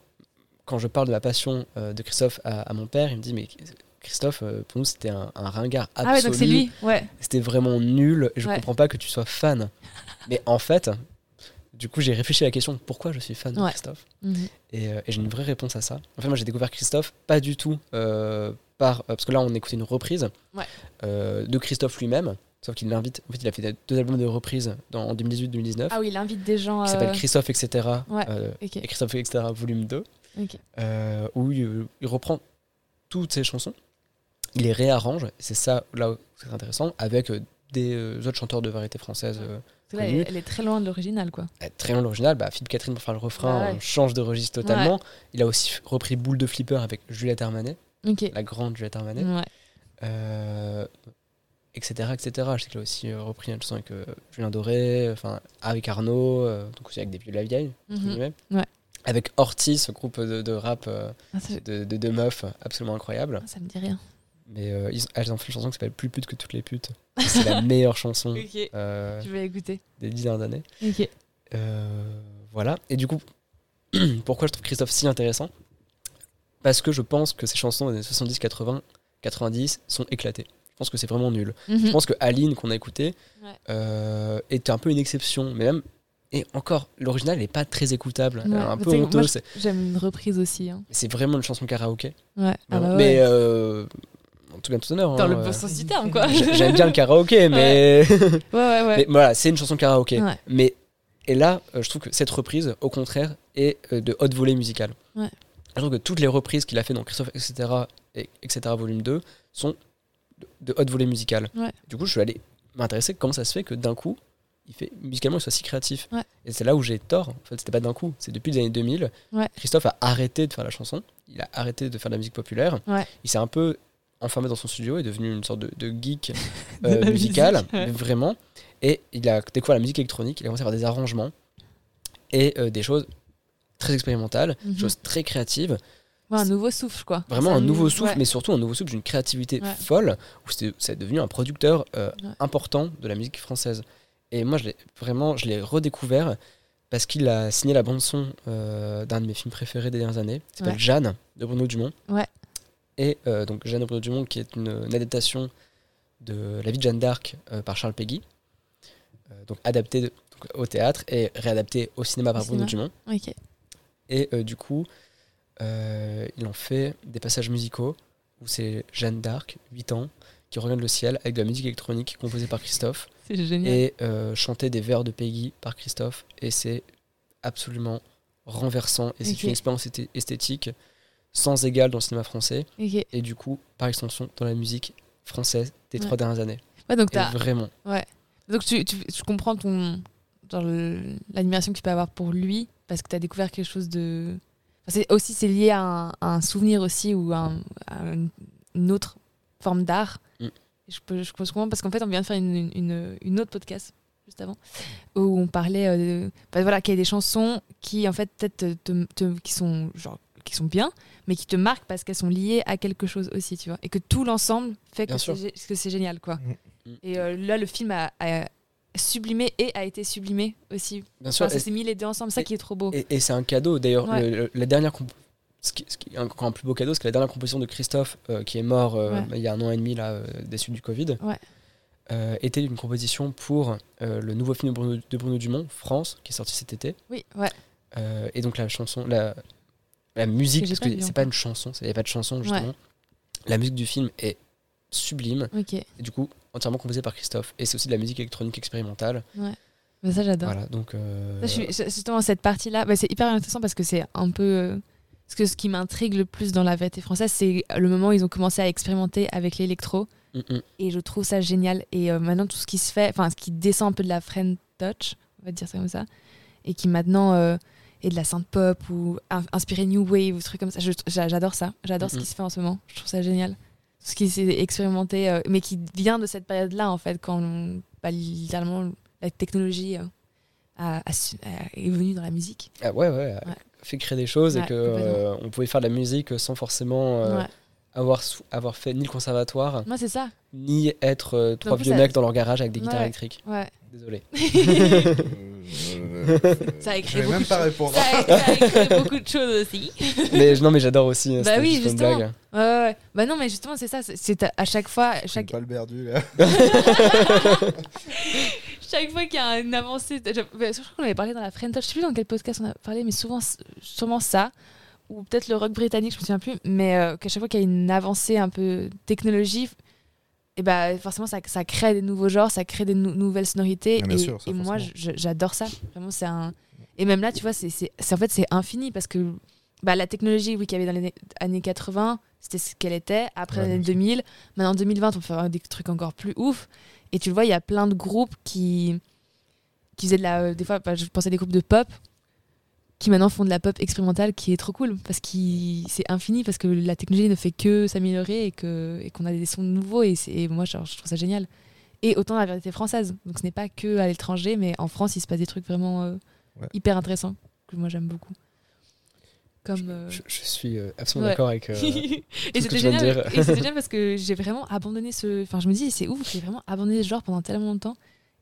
quand je parle de la passion euh, de Christophe à, à mon père, il me dit Mais Christophe, euh, pour nous, c'était un, un ringard absolu. Ah ouais, donc c'est lui, ouais. C'était vraiment nul, et je Ouais. comprends pas que tu sois fan. Mais en fait, du coup, j'ai réfléchi à la question pourquoi je suis fan de Ouais. Christophe Mhm. Et, euh, et j'ai une vraie réponse à ça. En fait, moi, j'ai découvert Christophe pas du tout euh, par. euh, parce que là, on écoutait une reprise Ouais. de Christophe lui-même. Sauf qu'il l'invite. En fait, il a fait deux albums de reprise dans, en 2018-2019. Ah oui, il invite des gens. Qui s'appelle Christophe, etc. Ouais. Et Christophe, etc. volume 2. Ok. euh, où il, il reprend toutes ses chansons. Il les réarrange. C'est ça, là, où c'est intéressant. Avec euh, des euh, autres chanteurs de variété française. euh, là, elle, elle est très loin de l'original, quoi. Très loin de l'original, bah, Philippe Catherine pour faire le refrain ouais. on change de registre totalement. Ouais. Il a aussi repris Boule de Flipper avec Juliette Armanet, la grande Juliette Armanet, Ouais. euh, etc., etc. Je sais qu'il a aussi repris une chanson avec euh, Julien Doré, enfin avec Arnaud, euh, donc aussi avec des vieux de la vieille, Mhm. avec Ortiz, ce groupe de, de rap Ah, de, de deux meufs absolument incroyable. Ça me dit rien. Mais euh, ils- elles ont fait une chanson qui s'appelle Plus pute que toutes les putes. C'est la meilleure chanson Ok. euh, Je vais écouter. des dix dernières années. Euh, voilà. Et du coup, pourquoi je trouve Christophe si intéressant? Parce que je pense que ces chansons des années 70, 80, 90 sont éclatées. Je pense que c'est vraiment nul. Mhm. Je pense que Aline, qu'on a écouté, Ouais. est un peu une exception. Mais même. Et encore, l'original n'est pas très écoutable. Ouais, un peu honteux. J'aime une reprise aussi. hein. C'est vraiment une chanson karaoké. Ouais. Ah bah mais euh, tout bien tout honneur. Dans hein, le euh, bon sens du terme, quoi. J'ai- J'aime bien le karaoké, mais. Ouais, ouais, ouais. mais voilà, c'est une chanson karaoké. Ouais. Mais et là, euh, je trouve que cette reprise, au contraire, est euh, de haute volée musicale. Ouais. Je trouve que toutes les reprises qu'il a fait dans Christophe, etc., et, etc., volume 2, sont de, haute volée musicale. Ouais. Du coup, je suis allé m'intéresser comment ça se fait que d'un coup, il fait musicalement, il soit si créatif. Ouais. Et c'est là où j'ai tort. En fait, c'était pas d'un coup. C'est depuis les années 2000. Ouais. Christophe a arrêté de faire la chanson. Il a arrêté de faire de la musique populaire. Ouais. Il s'est un peu enfermé dans son studio, est devenu une sorte de, de geek euh, musical, musique, ouais. mais vraiment. Et il a découvert la musique électronique. Il a commencé à faire des arrangements et euh, des choses très expérimentales, Mhm. des choses très créatives. Ouais, un nouveau souffle, quoi. Vraiment un nouveau souffle, ouais. mais surtout un nouveau souffle d'une créativité folle, où c'est devenu un producteur euh, important de la musique française. Et moi, je l'ai vraiment, je l'ai redécouvert parce qu'il a signé la bande son euh, d'un de mes films préférés des dernières années, qui s'appelle. Jeanne de Bruno Dumont. Ouais. Et euh, donc Jeanne de Bruno Dumont, qui est une, une adaptation de La vie de Jeanne d'Arc euh, par Charles Péguy, Euh, donc adaptée de- donc, au théâtre et réadaptée au cinéma par Au Bruno. Dumont. Et du coup, ils ont fait des passages musicaux où c'est Jeanne d'Arc, 8 ans, qui regarde le ciel avec de la musique électronique composée par Christophe. C'est génial. Et chanter des vers de Peggy par Christophe. Et c'est absolument renversant. Et c'est une expérience esthé- esthétique sans égale dans le cinéma français. Et du coup, par extension, dans la musique française des Ouais. trois dernières années. Ouais, donc Vraiment. Ouais. Donc tu, tu, comprends ton l'admiration que tu peux avoir pour lui parce que tu as découvert quelque chose de. Enfin, c'est aussi c'est lié à un, à un souvenir aussi ou à, un- à une, autre forme d'art. Mm. Je peux je peux comprendre parce qu'en fait on vient de faire une, une, une autre podcast juste avant où on parlait euh, de- bah, voilà qu'il y a des chansons qui en fait peut-être qui sont genre qui sont bien mais qui te marquent parce qu'elles sont liées à quelque chose aussi tu vois et que tout l'ensemble fait que c'est sûr. génial quoi Mm. et euh, là, le film a, a sublimé et a été sublimé aussi. Bien sûr, Enfin, ça et- s'est mis les deux ensemble, ça qui est trop beau. Et, et c'est un cadeau. D'ailleurs, Ouais. la dernière ce qui, ce qui est encore un plus beau cadeau, c'est que la dernière composition de Christophe, euh, qui est mort euh, Ouais. il y a un an et demi, là, des suites du Covid, Ouais. euh, était une composition pour le nouveau film de Bruno, de Bruno Dumont, France, qui est sorti cet été. Oui, ouais. Et donc la chanson, la, la musique, parce que c'est pas une chanson, il n'y a pas de chanson justement. Ouais. La musique du film est sublime. Et du coup, entièrement composée par Christophe. Et c'est aussi de la musique électronique expérimentale. Ouais. Mais ça, j'adore. Voilà, donc. euh, Ça, je suis- justement, cette partie-là, bah, c'est hyper intéressant parce que c'est un peu. euh, Parce que ce qui m'intrigue le plus dans la vérité française, c'est le moment où ils ont commencé à expérimenter avec l'électro. Mm, mm. Et je trouve ça génial. Et euh, maintenant, tout ce qui se fait, enfin, ce qui descend un peu de la French touch, on va dire ça comme ça, et qui maintenant est de la synth pop ou in- inspiré new wave ou trucs comme ça, j'adore ça. J'adore ce Mhm. qui se fait en ce moment. Je trouve ça génial. Ce qui s'est expérimenté, euh, mais qui vient de cette période-là, en fait, quand bah, littéralement la technologie euh, a- a est venue dans la musique. Ah ouais, ouais, a fait créer des choses et Ouais, que euh, on pouvait faire de la musique sans forcément euh, Ouais. Avoir, avoir fait ni le conservatoire, Moi, c'est ça. ni être euh, trois plus, vieux ça- mecs dans leur garage avec des guitares Ouais, électriques. ouais. Désolé. Ça a Je écrit vais beaucoup même de pas choses. répondre. Ça a, ça a écrit beaucoup de choses aussi. mais non, mais j'adore aussi. hein, bah c'était oui, juste une justement. blague. Ouais, ouais, ouais. Bah non, mais justement, c'est ça. c'est- C'est à, à chaque fois, chaque, pas le perdu là. chaque fois qu'il y a une avancée. Je, je crois qu'on avait parlé dans la Friend Touch. Je sais plus dans quel podcast on a parlé, mais souvent, sûrement ça. Ou peut-être le rock britannique, je me souviens plus. Mais euh, qu'à chaque fois qu'il y a une avancée un peu technologie, et bah forcément, ça, ça crée des nouveaux genres, ça crée des nou- nouvelles sonorités. Ah, et sûr, ça, et moi, j'adore ça. Vraiment, c'est un. Et même là, tu vois, c'est en fait, c'est infini parce que bah, la technologie oui, qu'il y avait dans les années 80, c'était ce qu'elle était. Après Ouais, les années bien sûr. 2000, maintenant 2020, on faire des trucs encore plus ouf. Et tu le vois, il y a plein de groupes qui, qui faisaient de la. euh, des fois, bah, je pensais à des groupes de pop qui maintenant font de la pop expérimentale qui est trop cool parce que c'est infini parce que la technologie ne fait que s'améliorer et que et qu'on a des sons nouveaux et, c'est- et moi genre, je trouve ça génial et autant la vérité française donc ce n'est pas que à l'étranger mais en France il se passe des trucs vraiment euh, Ouais. hyper intéressants que moi j'aime beaucoup comme euh, Je, je suis euh, absolument Ouais. d'accord avec. euh, et c'était génial, dire. et c'était génial parce que j'ai vraiment abandonné ce. Enfin, je me dis, c'est ouf, j'ai vraiment abandonné ce genre pendant tellement longtemps.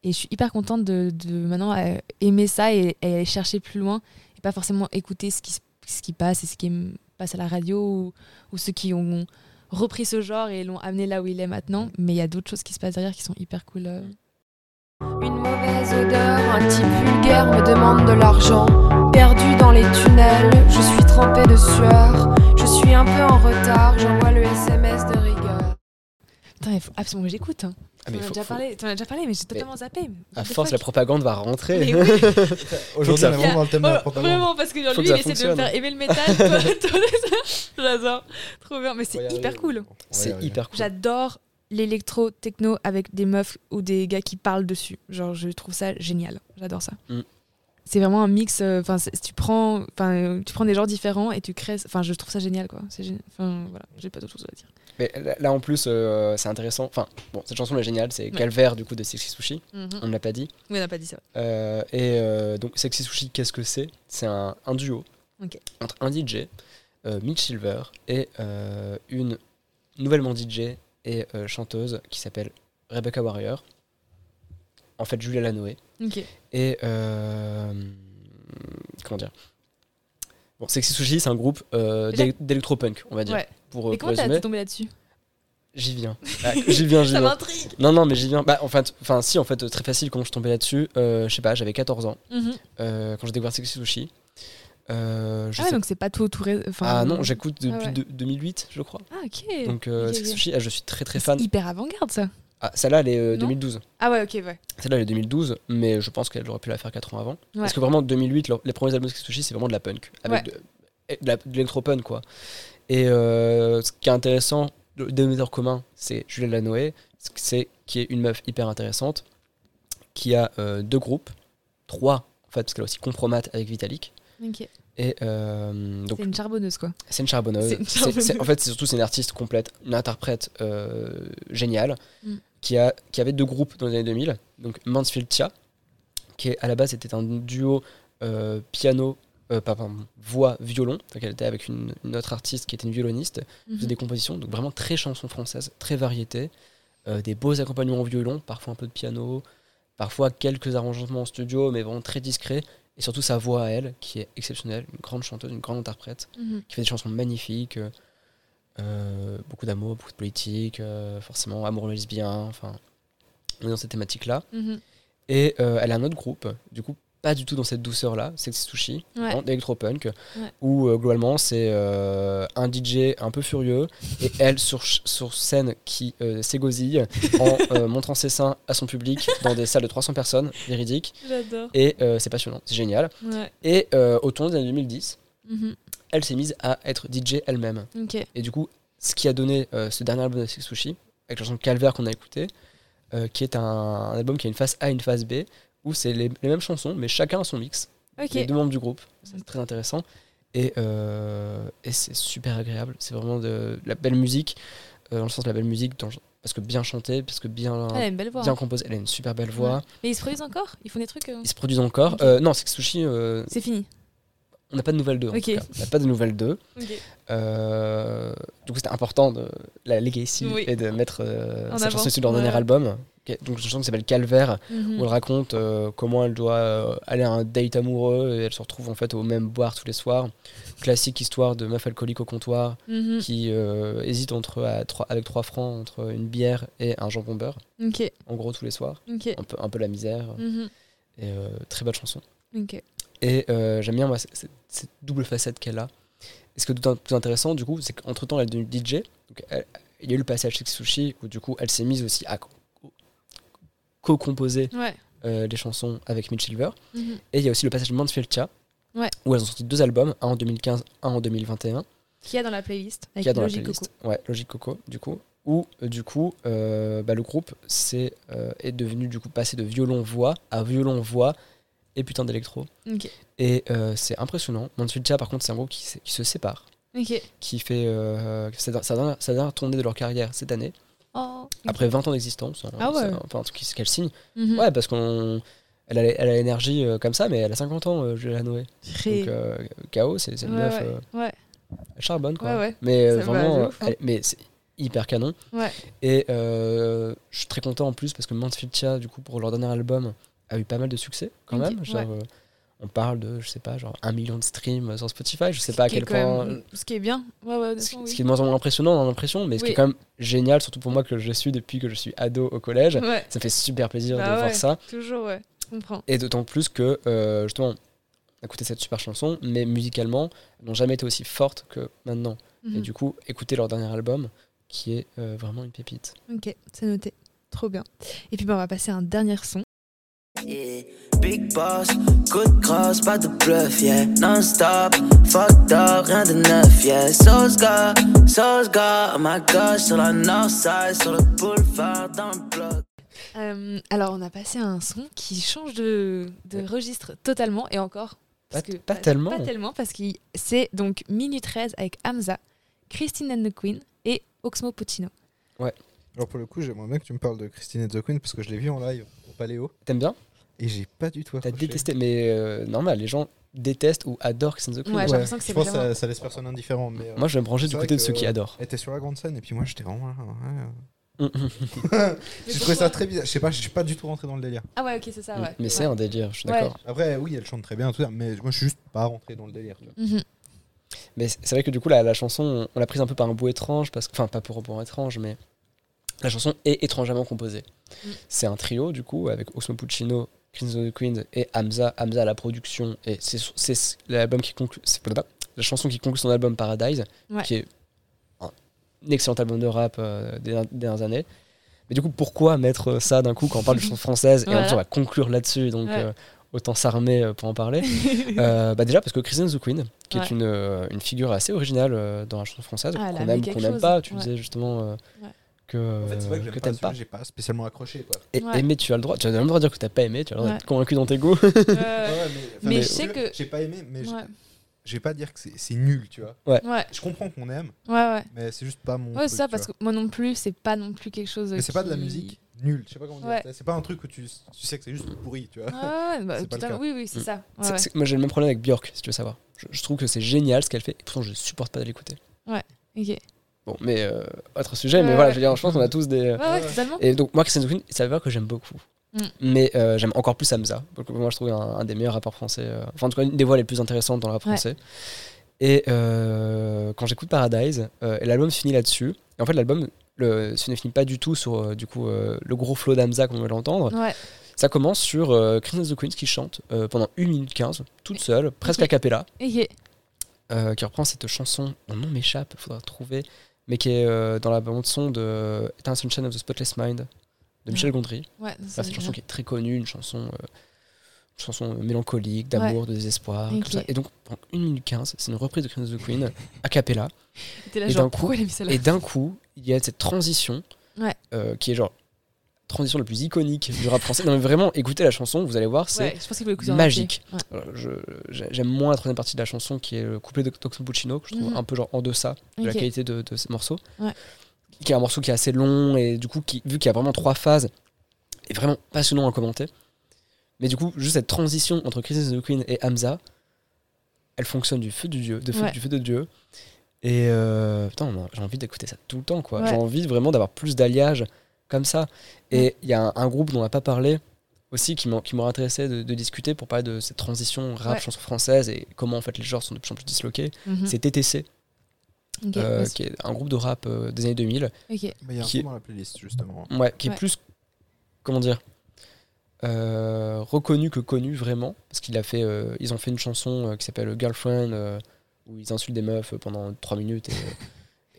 Et je suis hyper contente de, de maintenant euh, aimer ça et, et aller chercher plus loin pas forcément écouter ce qui, ce qui passe et ce qui passe à la radio ou, ou ceux qui ont repris ce genre et l'ont amené là où il est maintenant. Mais il y a d'autres choses qui se passent derrière qui sont hyper cool. euh. Une mauvaise odeur, un type vulgaire me demande de l'argent. Perdu dans les tunnels, je suis trempé de sueur. Je suis un peu en retard, j'envoie le SMS de rigueur. Putain, il faut absolument que j'écoute. Hein. Ah, mais T'en as faut- déjà faut- parlé, t'en as déjà parlé, mais j'ai totalement zappé. À force, fuck la propagande va rentrer. Oui. Aujourd'hui, ça on est vraiment dans le thème de la Oh, propagande. Vraiment, parce que genre, lui, que il essaie de me faire aimer le métal. J'adore. Trop bien. Mais c'est hyper cool. C'est hyper cool. J'adore l'électro techno avec des meufs ou des gars qui parlent dessus. Genre, je trouve ça génial. J'adore ça. Mm. C'est vraiment un mix. euh, Enfin, tu prends, enfin, tu prends des genres différents et tu crées. Enfin, je trouve ça génial, quoi. C'est Enfin, voilà. J'ai pas d'autre chose à dire. Mais là, en plus, euh, c'est intéressant. Enfin, bon, cette chanson elle est géniale. C'est Calvaire du coup de Sexy Sushi. Mhm. On ne l'a pas dit. Oui, on n'a pas dit ça. Euh, et euh, donc Sexy Sushi, qu'est-ce que c'est? C'est un, un duo entre un DJ, Mitch Silver et une nouvellement DJ et chanteuse qui s'appelle Rebecca Warrior. En fait, Julia Lanoé. Ok. Et. euh, comment dire? Bon, Sexy Sushi, c'est un groupe d'électropunk, on va dire. Ouais. Pour, Mais pour comment résumer. tombé là-dessus J'y viens. Ah, j'y viens, j'y Ça viens. m'intrigue. Non, non, mais j'y viens. Bah, en fait, enfin, si, en fait, très facile quand je suis tombé là-dessus. Euh, je sais pas, j'avais 14 ans Mhm. euh, quand j'ai découvert Sexy Sushi. Euh, je Ah ouais, sais- donc c'est pas tout ré- Enfin, ah non, j'écoute depuis Ah ouais. de- 2008, je crois. Ah ok. Donc, euh, Sexy. Sushi, ah, je suis très très C'est fan. hyper avant-garde ça. Ah, celle-là, elle est euh, Non 2012. Ah ouais, ok, ouais. Celle-là, elle est 2012, mais je pense qu'elle aurait pu la faire 4 ans avant. Ouais. Parce que vraiment, 2008, leur- les premiers albums de Sexy Sushi, c'est vraiment de la punk. Avec de, de la- de l'électro-punk, quoi. Et euh, ce qui est intéressant, le dénominateur commun, c'est Julia Lanoé, c'est qui est une meuf hyper intéressante, qui a euh, deux groupes, trois, en fait, parce qu'elle a aussi Compromat avec Vitalik. Ok. Et euh, donc, C'est une charbonneuse quoi. c'est une charbonneuse. En fait, c'est surtout c'est une artiste complète, une interprète géniale, Mm. qui, a, qui avait deux groupes dans les années 2000. Donc Mansfield Tia, qui est, à la base était un duo piano, euh, pardon, voix, violon. Elle était avec une, une autre artiste qui était une violoniste, faisait Mhm. des compositions, donc vraiment très chanson française, très variété. Euh, des beaux accompagnements au violon, parfois un peu de piano, parfois quelques arrangements en studio, mais vraiment très discrets. Et surtout sa voix à elle, qui est exceptionnelle, une grande chanteuse, une grande interprète Mhm. qui fait des chansons magnifiques, euh, euh, beaucoup d'amour, beaucoup de politique, forcément amour lesbien, enfin, on est dans cette thématique-là. Mhm. Et elle a un autre groupe, du coup, pas du tout dans cette douceur-là, Sexy Sushi, Ouais. où euh, globalement c'est euh, un DJ un peu furieux et elle sur, scène qui euh, s'égosille en montrant ses seins à son public dans des salles de 300 personnes, véridique. J'adore. Et c'est passionnant, c'est génial. Ouais. Et au tournoi des années 2010, Mhm. elle s'est mise à être DJ elle-même. Et du coup, ce qui a donné ce dernier album de Six Sushi, avec la chanson Calvaire qu'on a écouté, qui est un, un album qui a une face A et une face B, où c'est les, les mêmes chansons, mais chacun a son mix. Ok. Les deux membres du groupe. C'est très intéressant. Et, euh, et c'est super agréable. C'est vraiment de, la belle musique, euh, dans le sens de la belle musique, dans- parce que bien chanté, parce que bien, Elle a une belle voix, bien hein. composé. Elle a une super belle voix. Ouais. Mais ils se produisent encore? Ils font des trucs euh Ils se produisent encore? Euh, non, Six Sushi. euh, C'est fini. On n'a pas de nouvelles d'eux. en Ok. tout cas. On n'a pas de nouvelles d'eux. Ok. Euh, du coup, c'était important de la legacy Oui. et de mettre euh, cette avant. chanson sur leur Ouais. dernier album. Donc, une chanson qui s'appelle Calvaire, Mhm. où elle raconte euh, comment elle doit euh, aller à un date amoureux et elle se retrouve en fait au même bar tous les soirs. Classique histoire de meuf alcoolique au comptoir Mhm. qui euh, hésite entre, à trois- avec 3 francs entre une bière et un jambon beurre. En gros, tous les soirs. Un, peu, un peu la misère. Mhm. Et euh, très belle chanson. Ok. Et euh, j'aime bien moi, cette double facette qu'elle a. Et ce que tout plus intéressant, du coup, c'est qu'entre temps, elle est devenue DJ. Donc, elle- il y a eu le passage Sexy Sushi où, du coup, elle s'est mise aussi à co- co-composer Ouais. euh, les chansons avec Mitch Silver. Mhm. Et il y a aussi le passage Mansfield Tia, Ouais. où elles ont sorti deux albums, un en 2015, un en 2021. Qui y a dans la playlist Avec Qui a dans Logic la playlist. Coco. Ouais, Logic Coco, du coup. Où, euh, du coup, euh, bah, le groupe euh, est devenu, du coup, passé de violon-voix à violon-voix et putain d'électro. Et euh, c'est impressionnant. Mansfield Tia, par contre, c'est un groupe qui, se- qui se sépare. Qui fait euh, sa, sa dernière, sa dernière tournée de leur carrière cette année. Oh. Après 20 ans d'existence. hein, Ah ouais. Enfin, un truc qu'elle signe. Mhm. Ouais, parce qu'on. Elle a, elle a l'énergie euh, comme ça, mais elle a 50 ans, euh, Julia Noé. Donc, euh, KO, c'est une Ouais, meuf. ouais. euh, Ouais. elle charbonne, quoi. Ouais. Mais euh, vraiment, euh, elle- mais c'est hyper canon. Et euh, je suis très content en plus parce que Mansfield Tia, du coup, pour leur dernier album, a eu pas mal de succès quand même. Genre, ouais. euh, on parle de, je sais pas, genre un million de streams sur Spotify. Je sais pas à Ce qui est quel point. même- Ce qui est bien. Ouais, ouais, Ce, oui. qui est de moins en moins impressionnant dans l'impression, mais ce qui Oui. est quand même génial, surtout pour moi que je suis depuis que je suis ado au collège. Ça fait super plaisir Bah de voir ça. Toujours, ouais. Je comprends. Et d'autant plus que, euh, justement, on a écouté cette super chanson, mais musicalement, n'ont jamais été aussi fortes que maintenant. Mhm. Et du coup, écouter leur dernier album, qui est euh, vraiment une pépite. Ok, c'est noté. Trop bien. Et puis, bah, on va passer à un dernier son. Big boss, coup de grâce, pas de bluff, yeah. Non-stop, fucked up, rien de neuf, yeah. Sauce gars, sauce gars, oh my gosh, sur la north side, sur le boulevard, dans le bloc. Euh, alors, on a passé à un son qui change de, de registre totalement et encore. Pas- parce que- pas tellement. Pas tellement, parce que c'est donc Minute 13 avec Hamza, Christine and the Queen et Oxmo Puccino. Ouais. Alors pour le coup, j'aimerais bien que tu me parles de Christine et the Queen parce que je l'ai vu en live Paléo. T'aimes bien Et j'ai pas du tout T'as accroché. détesté, mais euh, normal, les gens détestent ou adorent and the Queen. Ouais, j'ai l'impression que c'est je pense que vraiment- ça, ça laisse personne indifférent. Mais, euh, Moi, je vais me ranger c'est du vrai côté de que, ceux qui adorent. Elle était sur la grande scène et puis moi j'étais vraiment là. ouais. Mm, mm. J'ai trouvé ça très bizarre. Je sais pas, je suis pas du tout rentré dans le délire. Ah ouais, ok, c'est ça, ouais. Mais c'est Ouais. un délire, je suis Ouais. d'accord. Après, oui, elle chante très bien, tout ça, mais moi je suis juste pas rentré dans le délire. tu vois. Mhm. Mais c'est c'est vrai que du coup, la, la chanson, on l'a prise un peu par un bout étrange, parce que, enfin, pas pour un bout étrange, mais la chanson est étrangement composée. Mm. C'est un trio, du coup, avec Osmo Puccino, the Queen et Hamza. Hamza à la production, et c'est l'album qui conclut, c'est la chanson qui conclut son album Paradise, Ouais. qui est un excellent album de rap euh, des des dernières années. Mais du coup, pourquoi mettre ça d'un coup quand on parle de chanson française et Voilà. on va conclure là-dessus donc Ouais. euh, autant s'armer euh, pour en parler. Euh, bah déjà parce que Christine the Queen, qui est une, une figure assez originale dans la chanson française, Ah, qu'on aime, quelque qu'on n'aime pas, tu ouais. disais justement euh. Que, En fait, vrai que que pas t'aimes celui-là, pas. j'ai pas spécialement accroché quoi. Et Ouais. aimer, tu as le droit, tu as le droit de dire que t'as pas aimé, tu as le droit Ouais. d'être convaincu dans tes goûts. Ouais. Mais je sais que- J'ai pas aimé, mais je vais pas dire que c'est- nul, tu vois. Ouais. Ouais. Je comprends qu'on aime, Ouais, ouais. mais c'est juste pas mon. Ouais, truc, c'est ça, parce vois. que moi non plus, c'est pas non plus quelque chose. Mais c'est pas de la musique nulle, je sais pas comment dire. C'est pas un truc où tu, tu sais que c'est juste pourri, tu vois. Ouais, ouais, bah, oui, oui, c'est Mm. ça. Moi j'ai le même problème avec Björk, si tu veux savoir. Je, je trouve que c'est génial ce qu'elle fait, et pourtant je supporte pas de l'écouter. Ouais, ok. Bon, mais euh, autre sujet, mais voilà, je veux dire, je pense qu'on a tous des. Ouais, ouais, totalement. Et donc, moi, Christian the Queen, ça veut dire que j'aime beaucoup. Mm. Mais euh, j'aime encore plus Hamza. Donc, moi, je trouve un, un des meilleurs rappeurs français. euh, enfin, en tout cas, une des voix les plus intéressantes dans le rap Ouais. français. Et euh, quand j'écoute Paradise, euh, et l'album finit là-dessus. Et en fait, l'album le, se ne finit pas du tout sur euh, du coup, euh, le gros flow d'Hamza qu'on veut l'entendre. Ouais. Ça commence sur euh, Christian the Queen qui chante euh, pendant 1 minute 15, toute seule, presque a cappella euh, qui reprend cette chanson, mon nom m'échappe, faudra trouver, mais qui est euh, dans la bande son de Eternal Sunshine of the Spotless Mind de Michel. Gondry. Ouais, c'est une chanson qui est très connue, une chanson, euh, une chanson mélancolique, d'amour, Ouais. de désespoir, ça. Et donc, pendant 1 minute 15, c'est une reprise de Queen of the Queen, a cappella. Et d'un coup, il a mis celle-là et d'un coup, il y a cette transition Ouais. euh, qui est genre transition la plus iconique du rap français. Non mais vraiment, écoutez la chanson, vous allez voir, c'est Ouais, magique. Ouais. J'ai- J'aime moins la troisième partie de la chanson qui est le couplet de Toxo Puccino, que je trouve Mhm. un peu genre en deçà de la qualité de, de ce morceau. Ouais. Qui est un morceau qui est assez long et du coup, qui, vu qu'il y a vraiment trois phases, est vraiment passionnant à commenter. Mais du coup, juste cette transition entre Christmas the Queen et Hamza, elle fonctionne du feu du dieu, de feu, du feu de Dieu. Et euh, putain, j'ai envie d'écouter ça tout le temps, quoi. J'ai envie vraiment d'avoir plus d'alliages comme ça. Et il y a un, un groupe dont on n'a pas parlé aussi qui m'aurait intéressé de, de discuter pour parler de cette transition rap, Ouais. chanson française et comment en fait les genres sont de plus en plus disloqués. Mhm. C'est TTC, euh, qui est un groupe de rap euh, des années 2000. Ok. Mais il y a un qui est- dans la playlist, justement. Ouais, qui est plus, comment dire, euh, reconnu que connu vraiment, parce qu'il a fait, euh, ils ont fait une chanson euh, qui s'appelle Girlfriend, euh, où ils insultent des meufs pendant 3 minutes, et,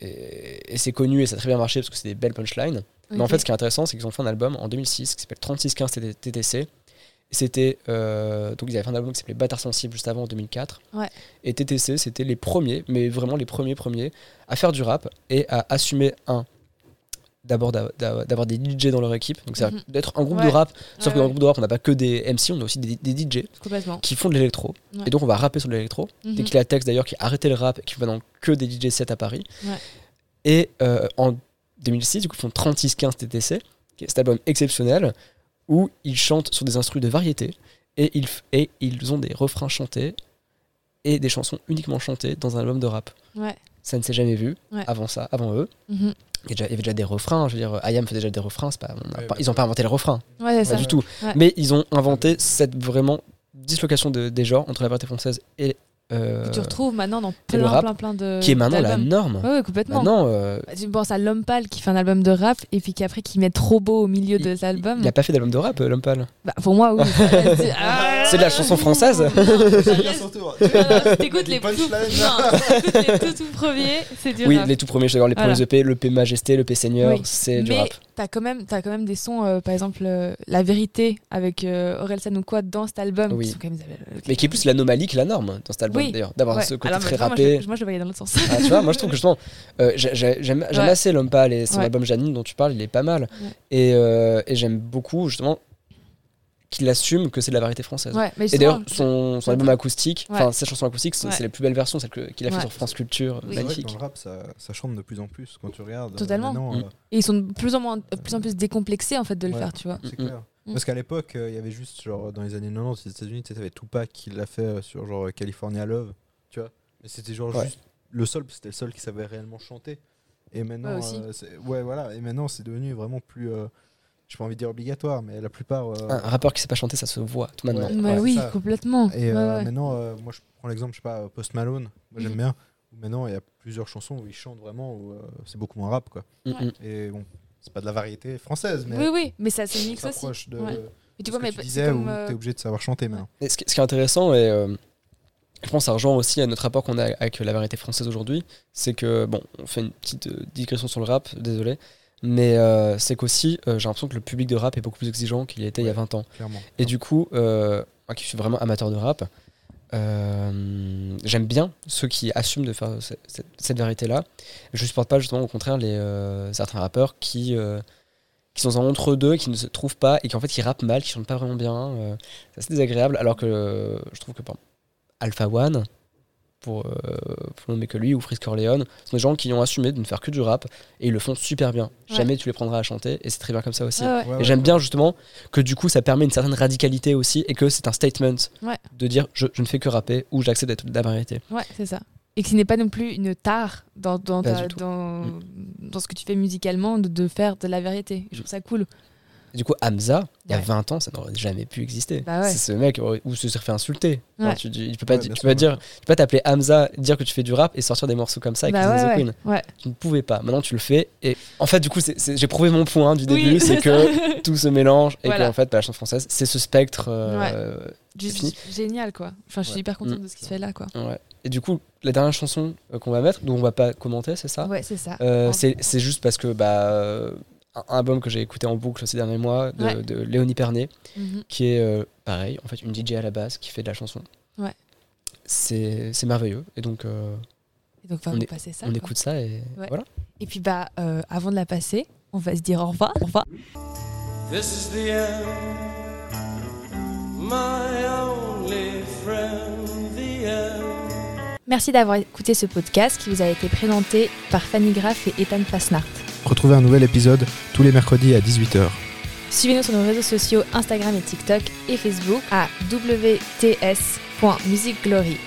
et, et c'est connu et ça a très bien marché parce que c'est des belles punchlines. Mais en fait, ce qui est intéressant, c'est qu'ils ont fait un album en 2006 qui s'appelle 3615 TT- TTC. C'était euh, donc ils avaient fait un album qui s'appelait Bâtard sensible juste avant en 2004. Ouais. Et TTC, c'était les premiers, mais vraiment les premiers premiers à faire du rap et à assumer un d'abord d'a- d'a- d'avoir des DJ dans leur équipe, donc c'est Mhm. d'être un groupe de rap. Sauf Ouais, que dans le groupe de rap, on n'a pas que des MC, on a aussi des, des DJ qui font de l'électro. Et donc on va rapper sur de l'électro. Mhm. Dès qu'il a texte d'ailleurs qui a arrêté le rap et qui fait maintenant que des DJ sets à Paris. Et euh, en 2006, du coup, ils font 3615 TTC, qui est cet album exceptionnel où ils chantent sur des instruments de variété et ils, et ils ont des refrains chantés et des chansons uniquement chantées dans un album de rap. Ouais. Ça ne s'est jamais vu Ouais. avant ça, avant eux. Il y, a déjà- il y avait déjà des refrains, je veux dire, Ayam fait déjà des refrains, c'est pas, on a Ouais, pas- bah, ils n'ont pas inventé les refrains, Ouais, c'est pas ça. du tout. Ouais. Mais ils ont inventé cette vraiment dislocation de- des genres entre la variété française et euh, Que tu retrouves maintenant dans plein, rap, plein, plein de. qui est maintenant la norme. Ouais, complètement. Maintenant, euh, Bah, Tu penses à L'Homme Pâle qui fait un album de rap et puis qu'après qui met trop beau au milieu de l'album. il n'a pas fait d'album de rap, euh, L'Homme Pâle. Bah, pour moi, oui. Ah, C'est de la chanson française. Chacun son tour. voilà, T'écoutes les, tout... premiers, c'est du Oui, les tout premiers, je les premiers EP, l'EP Majesté, l'EP Seigneur, Oui. c'est du mais rap. t'as quand même t'as quand même des sons euh, par exemple euh, la vérité avec euh, Orelsan ou quoi dans cet album Oui. qui sont quand même euh, Mais qui est plus l'anomalie que la norme dans cet album Oui. d'ailleurs, d'avoir Ouais. ce côté Alors, très rappé. moi je le voyais dans l'autre sens Ah, tu vois, moi je trouve que justement, euh, j'ai- j'ai- j'aime j'aime Ouais. assez L'Homme Pâle et son Ouais. album Janine dont tu parles, il est pas mal. Ouais. Et, euh, et j'aime beaucoup justement qu'il assume que c'est de la variété française. Ouais, mais et d'ailleurs, son, son album acoustique, Ouais. enfin ses chansons acoustiques, c'est Ouais. les plus belles versions, celles que- qu'il a fait Ouais. sur France Culture, Oui. C'est vrai que magnifique. dans le rap, ça, ça chante de plus en plus quand tu regardes. euh, Totalement. Mm. euh, et ils sont de plus en moins de plus en plus décomplexés en fait de le Ouais. faire tu vois c'est Mm, clair. Mm. Parce qu'à l'époque, euh, il y avait juste, genre, dans les années 90, aux États-Unis, tu sais, t'avais Tupac qui l'a fait euh, sur, genre, California Love, tu vois. Mais c'était, genre, Ouais. juste le seul, c'était le seul qui savait réellement chanter. Et maintenant, Ouais, euh, ouais, voilà. Et maintenant, c'est devenu vraiment plus. J'ai pas envie de dire obligatoire, mais la plupart. euh, Un rappeur qui sait pas chanter, ça se voit tout maintenant. Ouais. Bah Ouais, oui, ça. complètement. Et euh, Ouais, maintenant, euh, moi je prends l'exemple, je sais pas, Post Malone, moi j'aime Mhm. bien. Où Maintenant, il y a plusieurs chansons où il chante vraiment, où euh, c'est beaucoup moins rap, quoi. Mhm. Et bon, c'est pas de la variété française, mais. Oui, oui, mais ça se mixe ça aussi. s'approche de, Et tu vois, mais tu disais, comme, où t'es obligé de savoir chanter maintenant. Et ce, qui, ce qui est intéressant, et euh, je pense que ça rejoint aussi à notre rapport qu'on a avec la variété française aujourd'hui, c'est que, bon, on fait une petite digression sur le rap, désolé, mais euh, c'est qu'aussi, euh, j'ai l'impression que le public de rap est beaucoup plus exigeant qu'il était il y a 20 ans. Clairement. Et du coup, euh, moi qui suis vraiment amateur de rap, j'aime bien ceux qui assument de faire ce- cette, cette variété-là. Je supporte pas justement au contraire les, certains rappeurs qui, qui sont en entre-deux, qui ne se trouvent pas et qui en fait qui rappent mal, qui chantent pas vraiment bien. c'est assez désagréable. Alors que je trouve que par exemple, Alpha One, pour, euh, pour nommer que lui, ou Frisk Corleone, sont des gens qui ont assumé de ne faire que du rap et ils le font super bien. Ouais. Jamais tu les prendras à chanter et c'est très bien comme ça aussi. Ouais, ouais. Ouais, Et ouais. j'aime bien justement que du coup ça permet une certaine radicalité aussi et que c'est un statement Ouais. de dire je, je ne fais que rapper ou j'accepte d'être de la variété. Ouais, c'est ça. Et que ce n'est pas non plus une tare dans, dans, ta- du tout. dans, dans ce que tu fais musicalement de, de faire de la vérité. Je trouve ça cool. Du coup Hamza, il y a Ouais. 20 ans, ça n'aurait jamais pu exister. Bah ouais. C'est ce mec où se serait fait insulter. Enfin, tu, tu- tu peux pas, Ouais, di- bien tu sûr, peux pas bien dire, tu peux pas t'appeler Hamza, dire que tu fais du rap et sortir des morceaux comme ça avec Bah Queen. Tu ne pouvais pas. Maintenant tu le fais et en fait du coup j'ai prouvé mon point du début, c'est c'est que tout se mélange et Voilà. que en fait bah, la chanson française c'est ce spectre. euh, Juste génial, quoi. Enfin, je suis Ouais. hyper contente Mm. de ce qui se fait là, quoi. Ouais. Et du coup la dernière chanson euh, qu'on va mettre, dont on va pas commenter, c'est ça? Ouais, c'est ça. Euh, c'est c'est juste parce que bah, euh, un album que j'ai écouté en boucle ces derniers mois de, Ouais. de Léonie Pernet, Mhm. qui est euh, pareil, en fait une DJ à la base qui fait de la chanson. Ouais. C'est c'est merveilleux. Et donc, euh, Et donc, on passer ça. on écoute ça et Ouais. voilà. Et puis, bah, euh, avant de la passer, on va se dire au revoir. Au revoir. This is the end, my only friend, the end. Merci d'avoir écouté ce podcast qui vous a été présenté par Fanny Graff et Ethan Fasnart. Retrouvez un nouvel épisode tous les mercredis à 18h. Suivez-nous sur nos réseaux sociaux Instagram et TikTok et Facebook à wts.musicglory.